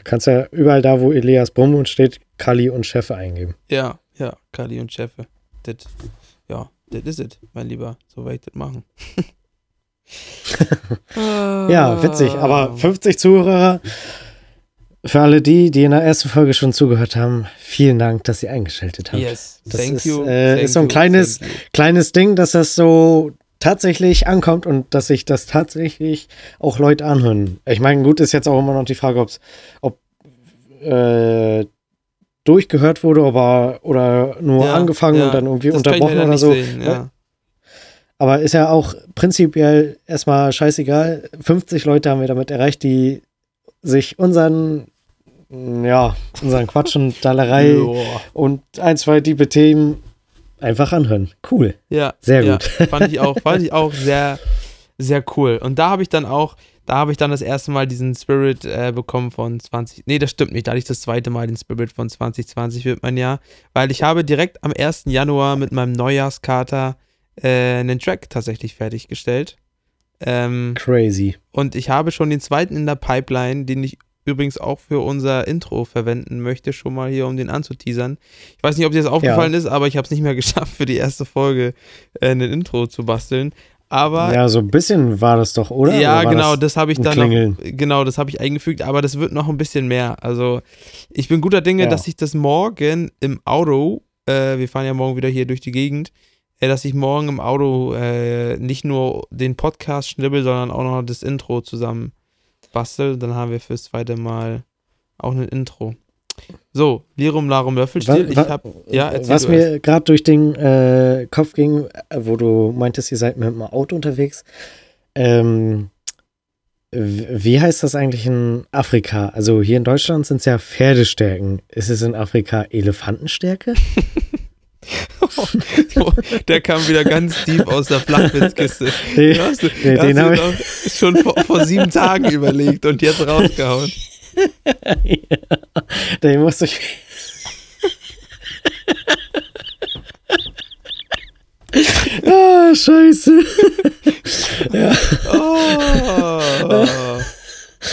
Du kannst ja überall da, wo Elias Brumund steht, Kali und Chefe eingeben. Ja, ja, Kali und Chefe. Das, ja, das ist es, mein Lieber. So werde ich das machen. [LAUGHS] ja, witzig. Aber 50 Zuhörer. Für alle die, die in der ersten Folge schon zugehört haben, vielen Dank, dass ihr eingeschaltet habt. Yes, das thank ist, you. Äh, thank ist so ein kleines, kleines Ding, dass das so tatsächlich ankommt und dass sich das tatsächlich auch Leute anhören. Ich meine, gut ist jetzt auch immer noch die Frage, ob's, ob äh, durchgehört wurde aber, oder nur ja, angefangen ja, und dann irgendwie unterbrochen oder so. Sehen, ja. Aber ist ja auch prinzipiell erstmal scheißegal. 50 Leute haben wir damit erreicht, die sich unseren, ja, unseren Quatsch und Dallerei [LAUGHS] und ein, zwei diebe Themen einfach anhören. Cool. Ja. Sehr gut. Ja, [LAUGHS] fand ich auch, fand ich auch sehr, sehr cool. Und da habe ich dann auch, da habe ich dann das erste Mal diesen Spirit äh, bekommen von 20. Nee, das stimmt nicht. Da hatte ich das zweite Mal den Spirit von 2020 wird mein Jahr. Weil ich habe direkt am 1. Januar mit meinem Neujahrskater äh, einen Track tatsächlich fertiggestellt. Ähm, Crazy. Und ich habe schon den zweiten in der Pipeline, den ich übrigens auch für unser Intro verwenden möchte, schon mal hier, um den anzuteasern. Ich weiß nicht, ob dir das aufgefallen ja. ist, aber ich habe es nicht mehr [LAUGHS] geschafft, für die erste Folge äh, ein Intro zu basteln. Aber ja, so ein bisschen war das doch, oder? Ja, oder genau, das, das habe ich dann noch, genau, das habe ich eingefügt, aber das wird noch ein bisschen mehr. Also ich bin guter Dinge, ja. dass ich das morgen im Auto, äh, wir fahren ja morgen wieder hier durch die Gegend, äh, dass ich morgen im Auto äh, nicht nur den Podcast schnibbel, sondern auch noch das Intro zusammen bastel, dann haben wir fürs zweite Mal auch ein Intro. So, Lirum Larum Löffelstiel. Ich hab, ja, was mir gerade durch den äh, Kopf ging, wo du meintest, ihr seid mit dem Auto unterwegs. Ähm, wie heißt das eigentlich in Afrika? Also hier in Deutschland sind es ja Pferdestärken. Ist es in Afrika Elefantenstärke? [LAUGHS] [LAUGHS] der kam wieder ganz tief aus der Flachwitzkiste. Den, hast du, nee, den habe ich schon vor, vor, sieben [LAUGHS] Tagen überlegt und jetzt rausgehauen. ja, den musste ich. [LAUGHS] ah, scheiße. ja. Oh.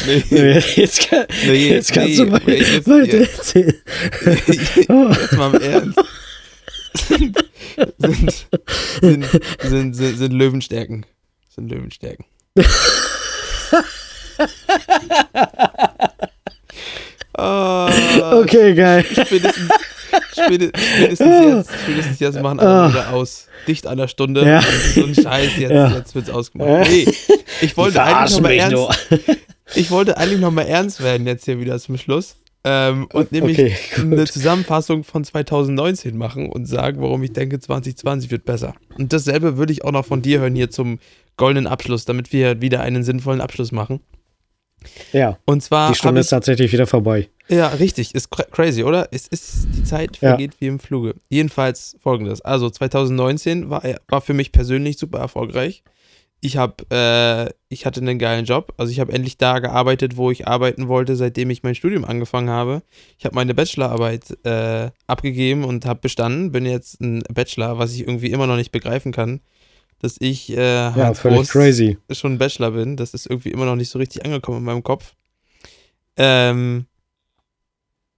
Nee. nee. Jetzt, kann, nee, jetzt kannst nee, du mal jetzt, erzählen. Jetzt mal im Ernst sind, sind, sind, sind, sind Löwenstärken. Sind Löwenstärken. oh, okay, geil. Spätestens, spätestens, jetzt, spätestens jetzt machen alle wieder aus. Dicht an der Stunde. Ja. So ein Scheiß, jetzt, ja. jetzt wird's ausgemacht. Nee, ich wollte eigentlich noch mal ernst. Ich wollte eigentlich noch mal ernst werden jetzt hier wieder zum Schluss. Ähm, und [LAUGHS] nämlich okay, eine Zusammenfassung von 2019 machen und sagen, warum ich denke, 2020 wird besser. Und dasselbe würde ich auch noch von dir hören hier zum goldenen Abschluss, damit wir wieder einen sinnvollen Abschluss machen. Ja. Und zwar. Die Stunde ich, ist tatsächlich wieder vorbei. Ja, richtig. Ist crazy, oder? Es ist, die Zeit vergeht ja. wie im Fluge. Jedenfalls folgendes. Also 2019 war, war für mich persönlich super erfolgreich ich habe, äh, ich hatte einen geilen Job. Also ich habe endlich da gearbeitet, wo ich arbeiten wollte, seitdem ich mein Studium angefangen habe. Ich habe meine Bachelorarbeit äh, abgegeben und habe bestanden. Bin jetzt ein Bachelor, was ich irgendwie immer noch nicht begreifen kann, dass ich äh, ja, völlig crazy. schon ein Bachelor bin. Das ist irgendwie immer noch nicht so richtig angekommen in meinem Kopf. Ähm,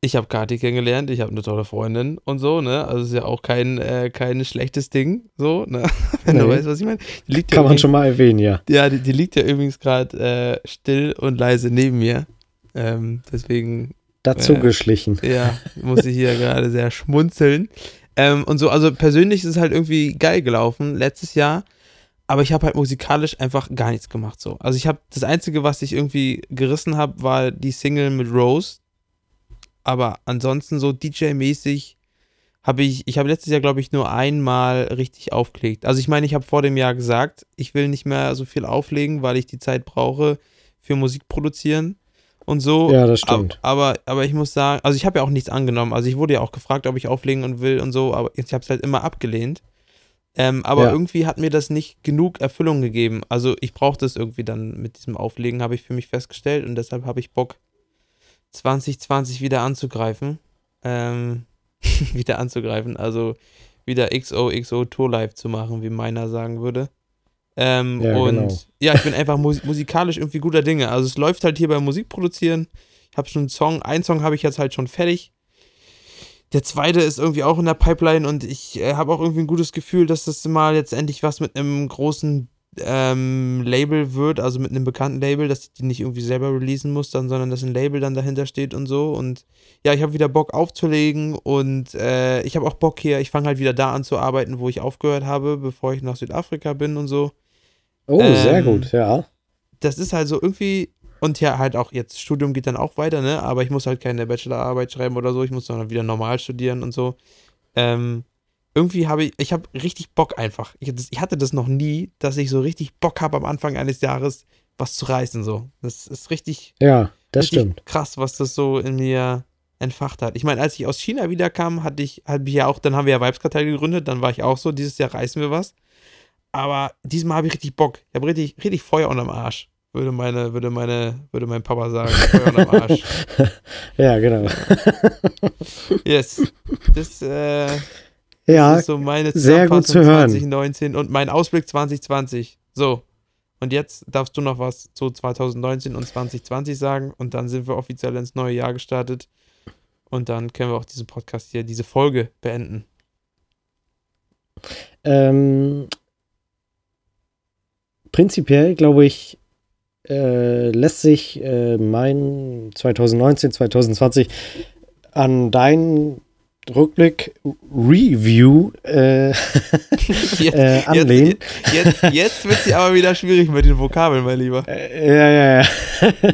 ich habe Kati kennengelernt, ich habe eine tolle Freundin und so, ne? Also ist ja auch kein, äh, kein schlechtes Ding, so, ne? [LAUGHS] Wenn nee. du weißt, was ich meine. Kann man schon mal erwähnen, ja. Ja, die, die liegt ja übrigens gerade äh, still und leise neben mir. Ähm, deswegen. Dazu äh, geschlichen. Ja, muss ich hier gerade sehr schmunzeln. Ähm, und so, also persönlich ist es halt irgendwie geil gelaufen letztes Jahr. Aber ich habe halt musikalisch einfach gar nichts gemacht so. Also ich habe das Einzige, was ich irgendwie gerissen habe, war die Single mit Rose aber ansonsten so DJ-mäßig habe ich, ich habe letztes Jahr, glaube ich, nur einmal richtig aufgelegt. Also ich meine, ich habe vor dem Jahr gesagt, ich will nicht mehr so viel auflegen, weil ich die Zeit brauche für Musik produzieren. und so. Ja, das stimmt. Aber, aber, aber ich muss sagen, also ich habe ja auch nichts angenommen. Also ich wurde ja auch gefragt, ob ich auflegen und will und so, aber ich habe es halt immer abgelehnt. Ähm, aber Ja. irgendwie hat mir das nicht genug Erfüllung gegeben. Also ich brauche das irgendwie dann mit diesem Auflegen, habe ich für mich festgestellt und deshalb habe ich Bock, 2020 wieder anzugreifen. Ähm, [LAUGHS] wieder anzugreifen, also wieder XOXO Tour Live zu machen, wie meiner sagen würde. Ähm, Ja, und genau. ja, ich bin einfach mus musikalisch irgendwie guter Dinge. Also es läuft halt hier beim Musikproduzieren. Ich habe schon einen Song, einen Song habe ich jetzt halt schon fertig. Der zweite ist irgendwie auch in der Pipeline und ich äh, habe auch irgendwie ein gutes Gefühl, dass das mal jetzt endlich was mit einem großen ähm, Label wird, also mit einem bekannten Label, dass ich die nicht irgendwie selber releasen muss, dann, sondern dass ein Label dann dahinter steht und so. Und ja, ich habe wieder Bock aufzulegen und äh, ich habe auch Bock hier, ich fange halt wieder da an zu arbeiten, wo ich aufgehört habe, bevor ich nach Südafrika bin und so. Oh, sehr Ähm, gut, ja. Das ist halt so irgendwie, und ja, halt auch jetzt, Studium geht dann auch weiter, ne? Aber ich muss halt keine Bachelorarbeit schreiben oder so, ich muss dann wieder normal studieren und so. Ähm, irgendwie habe ich, ich habe richtig Bock einfach. Ich, ich hatte das noch nie, dass ich so richtig Bock habe am Anfang eines Jahres was zu reißen so. Das ist richtig, Ja, das richtig stimmt. krass, was das so in mir entfacht hat. Ich meine, als ich aus China wiederkam, hatte ich, hatte ich ja auch, dann haben wir ja Vibeskartell gegründet, dann war ich auch so, dieses Jahr reißen wir was. Aber diesmal habe ich richtig Bock. Ich habe richtig, richtig Feuer unterm Arsch. Würde meine, würde meine, würde mein Papa sagen. Feuer unterm [LAUGHS] Arsch. Ja, genau. Yes. Das, äh, Ja, das ist so meine sehr gut zu hören. 2019 und mein Ausblick 2020. So. Und jetzt darfst du noch was zu 2019 und 2020 sagen und dann sind wir offiziell ins neue Jahr gestartet. Und dann können wir auch diesen Podcast hier, diese Folge beenden. Ähm, prinzipiell glaube ich, äh, lässt sich äh, mein 2019, 2020 an deinen Rückblick Review äh, [LAUGHS] Jetzt, äh, anlehnen. jetzt, jetzt, jetzt wird sie aber wieder schwierig mit den Vokabeln, mein Lieber. Äh, ja, ja, ja.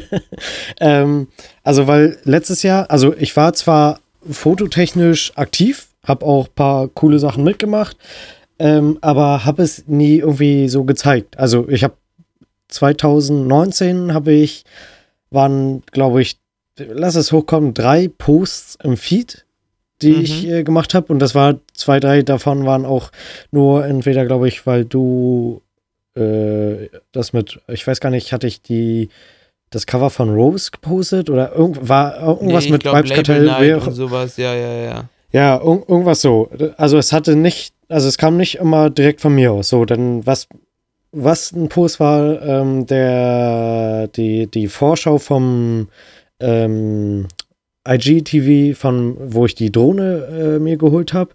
[LAUGHS] ähm, also, weil letztes Jahr, also ich war zwar fototechnisch aktiv, habe auch ein paar coole Sachen mitgemacht, ähm, aber habe es nie irgendwie so gezeigt. Also ich habe 2019 habe ich, waren, glaube ich, lass es hochkommen, drei Posts im Feed, die Mhm. ich äh, gemacht habe. Und das war, zwei, drei davon waren auch nur entweder, glaube ich, weil du äh, das mit, ich weiß gar nicht, hatte ich die das Cover von Rose gepostet oder irgend, war irgendwas Nee, mit glaub, Vibes auch- und sowas, ja, ja, ja. ja, ir irgendwas so. Also es hatte nicht, also es kam nicht immer direkt von mir aus. So, denn was, was ein Post war, ähm, der, die, die Vorschau vom ähm, IGTV, von wo ich die Drohne äh, mir geholt habe.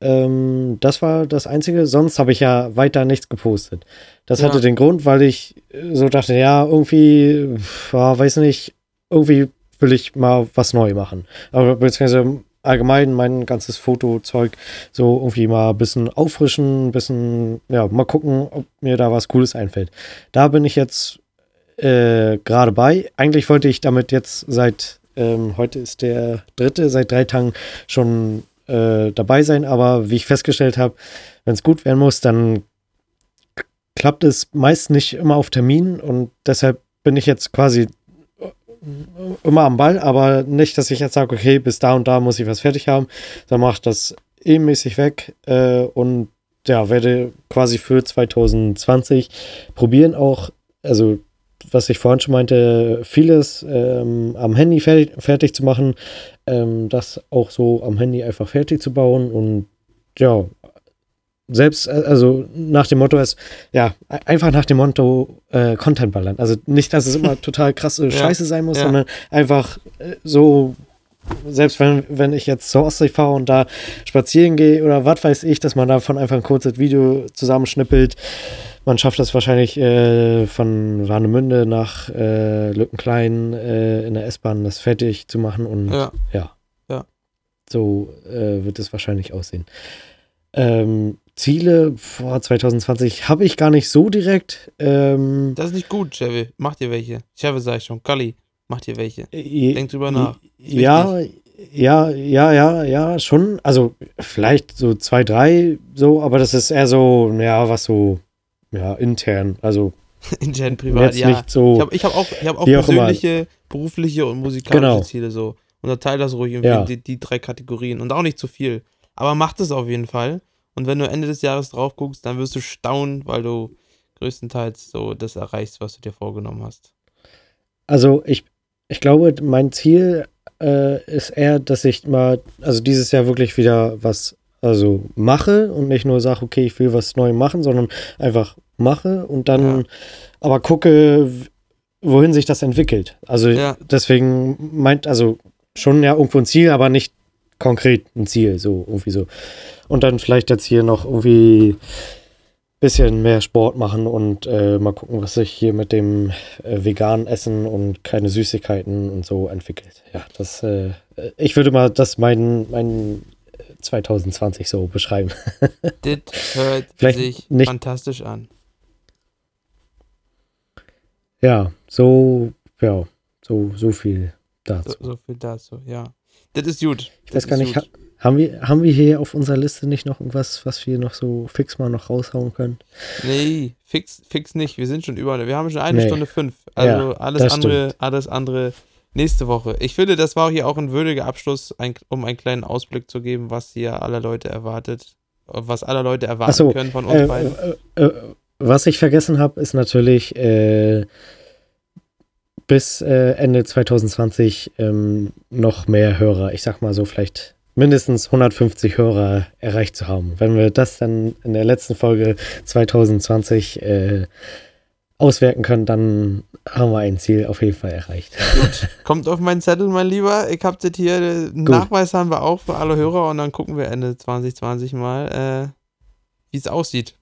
Ähm, das war das Einzige. Sonst habe ich ja weiter nichts gepostet. Das Ja. hatte den Grund, weil ich äh, so dachte, ja, irgendwie, ja, weiß nicht, irgendwie will ich mal was neu machen. Aber beziehungsweise allgemein mein ganzes Fotozeug so irgendwie mal ein bisschen auffrischen, ein bisschen, ja, mal gucken, ob mir da was Cooles einfällt. Da bin ich jetzt äh, gerade bei. Eigentlich wollte ich damit jetzt seit, ähm, heute ist der dritte, seit drei Tagen schon äh, dabei sein, aber wie ich festgestellt habe, wenn es gut werden muss, dann klappt es meist nicht immer auf Termin. Und deshalb bin ich jetzt quasi äh, immer am Ball, aber nicht, dass ich jetzt sage, okay, bis da und da muss ich was fertig haben, dann mache ich das ebenmäßig weg äh, und ja, werde quasi für 2020 probieren auch, also was ich vorhin schon meinte, vieles ähm, am Handy fertig, fertig zu machen, ähm, das auch so am Handy einfach fertig zu bauen und ja, selbst, äh, also nach dem Motto ist, ja, e- einfach nach dem Motto äh, Content ballern. Also nicht, dass es immer [LAUGHS] total krasse Scheiße sein muss, ja. sondern einfach äh, so, selbst wenn, wenn ich jetzt zur Ostsee fahre und da spazieren gehe oder was weiß ich, dass man davon einfach ein kurzes Video zusammenschnippelt. Man schafft das wahrscheinlich äh, von Warnemünde nach äh, Lückenklein äh, in der S-Bahn das fertig zu machen und Ja. ja. Ja. So äh, wird es wahrscheinlich aussehen. Ähm, Ziele vor 2020 habe ich gar nicht so direkt. Ähm, Das ist nicht gut, Chevy. Mach dir welche. Chevy sag ich schon. Kali, mach dir welche. äh, Denk drüber nach. Ja, ja, ja, ja, ja, schon. Also vielleicht so zwei, drei so, aber das ist eher so, ja, was so, ja, intern. Also [LAUGHS] Intern, privat, Jetzt ja. nicht so. Ich habe ich hab auch, ich hab auch Wie auch persönliche, berufliche und musikalische Genau. Ziele so. Unterteil das ruhig irgendwie Ja. in die, die drei Kategorien und auch nicht zu viel. Aber mach das auf jeden Fall. Und wenn du Ende des Jahres drauf guckst, dann wirst du staunen, weil du größtenteils so das erreichst, was du dir vorgenommen hast. Also ich, ich glaube, mein Ziel äh, ist eher, dass ich mal, also dieses Jahr wirklich wieder was also mache und nicht nur sage, okay, ich will was neu machen, sondern einfach mache und dann Ja. aber gucke, wohin sich das entwickelt. Also Ja. deswegen meint, also schon ja irgendwo ein Ziel, aber nicht konkret ein Ziel, so irgendwie so. Und dann vielleicht jetzt hier noch irgendwie bisschen mehr Sport machen und äh, mal gucken, was sich hier mit dem äh, veganen Essen und keine Süßigkeiten und so entwickelt. Ja, das, äh, ich würde mal das mein, mein 2020 so beschreiben. [LAUGHS] Das hört Vielleicht sich nicht- fantastisch an. Ja, so, ja, so, so viel So, dazu. so viel dazu, ja. Das ist gut. Ich weiß gar nicht, ha haben, wir, haben wir hier auf unserer Liste nicht noch irgendwas, was wir noch so fix mal noch raushauen können? Nee, fix, fix nicht. Wir sind schon über. Wir haben schon eine Nee. Stunde fünf. Also Ja, alles andere, alles andere nächste Woche. Ich finde, das war hier auch ein würdiger Abschluss, ein, um einen kleinen Ausblick zu geben, was hier alle Leute erwartet, was alle Leute erwarten so, können von uns Äh, beiden. äh, äh, was ich vergessen habe, ist natürlich äh, bis äh, Ende 2020 ähm, noch mehr Hörer. Ich sag mal so, vielleicht mindestens 150 Hörer erreicht zu haben. Wenn wir das dann in der letzten Folge 2020 äh, auswerten können, dann haben wir ein Ziel auf jeden Fall erreicht. [LAUGHS] Kommt auf meinen Zettel, mein Lieber. Ich hab das hier. Einen Nachweis haben wir auch für alle Hörer und dann gucken wir Ende 2020 mal, äh, wie es aussieht.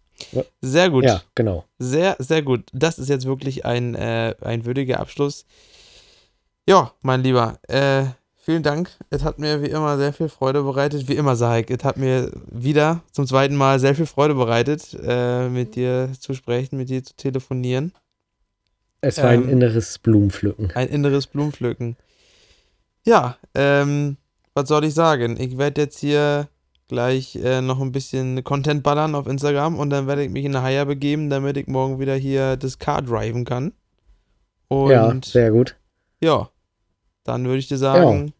Sehr gut. Ja, genau. Sehr, sehr gut. Das ist jetzt wirklich ein, äh, ein würdiger Abschluss. Ja, mein Lieber, äh, vielen Dank. Es hat mir wie immer sehr viel Freude bereitet. Wie immer, sag ich, es hat mir wieder zum zweiten Mal sehr viel Freude bereitet, äh, mit dir zu sprechen, mit dir zu telefonieren. Es war ein Ähm, inneres Blumenpflücken. Ein inneres Blumenpflücken. Ja, ähm, was soll ich sagen? Ich werde jetzt hier gleich äh, noch ein bisschen Content ballern auf Instagram und dann werde ich mich in eine Haier begeben, damit ich morgen wieder hier das Car driven kann. Und ja, ja, sehr gut. dann würde ich dir sagen,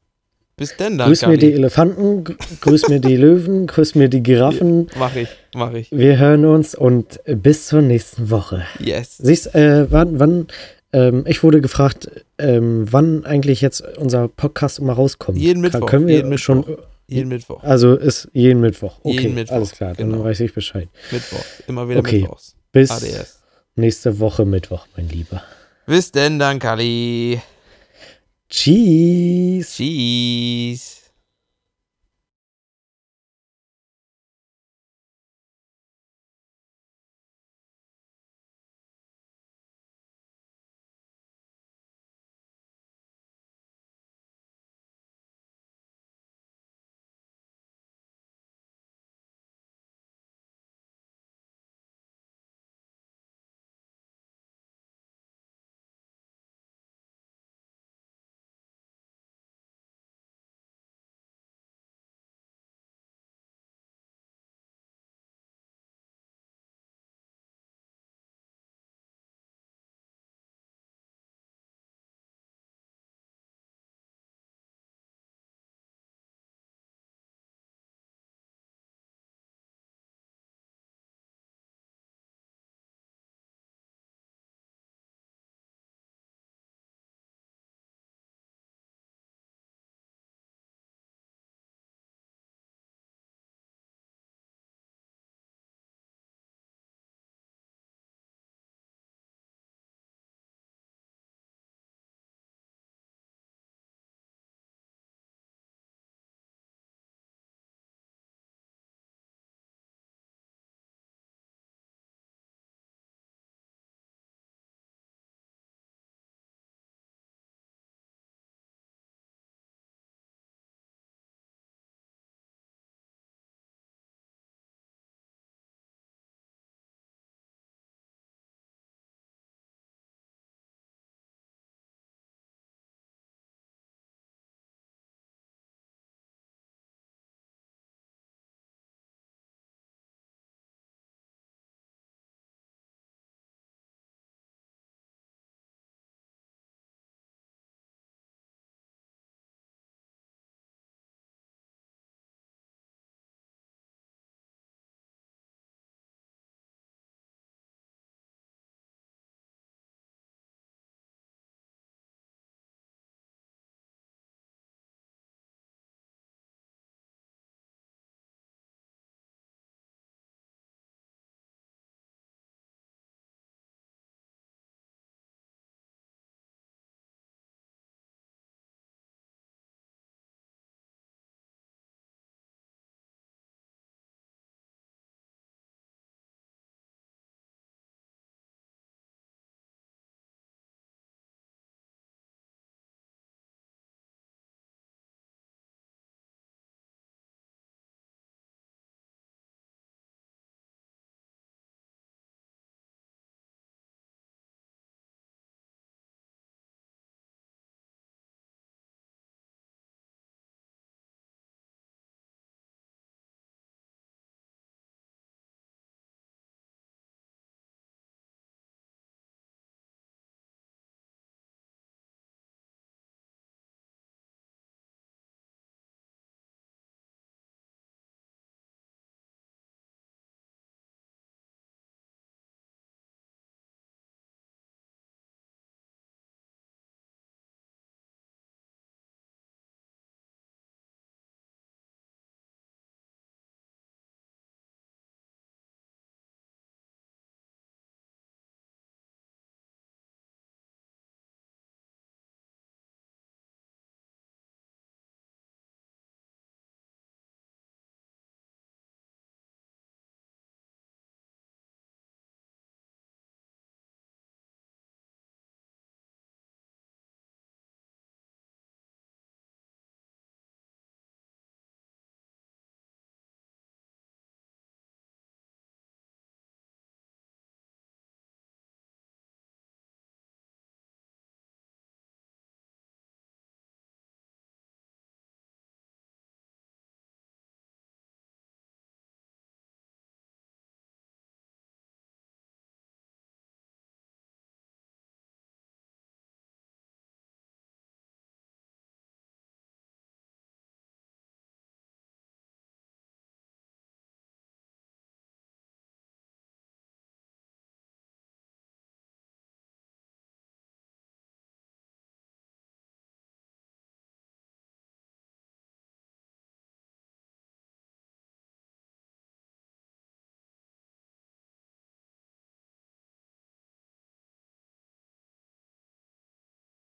bis denn dann. Grüß mir die. Elefanten, gr- grüß mir die Löwen, [LAUGHS] grüß mir die Giraffen. Mach ich, mach ich. Wir hören uns und bis zur nächsten Woche. Yes. Siehst, äh, wann, wann, ähm, ich wurde gefragt, ähm, wann eigentlich jetzt unser Podcast immer rauskommt. Jeden Mittwoch, Können wir jeden schon, Mittwoch. Jeden Mittwoch. also ist jeden Mittwoch. Okay, Jeden Mittwoch, alles klar, dann genau. weiß ich Bescheid. Mittwoch. Immer wieder Okay. Mittwochs. Bis ADS. nächste Woche Mittwoch, mein Lieber. Bis denn dann, Kali. Tschüss. Tschüss.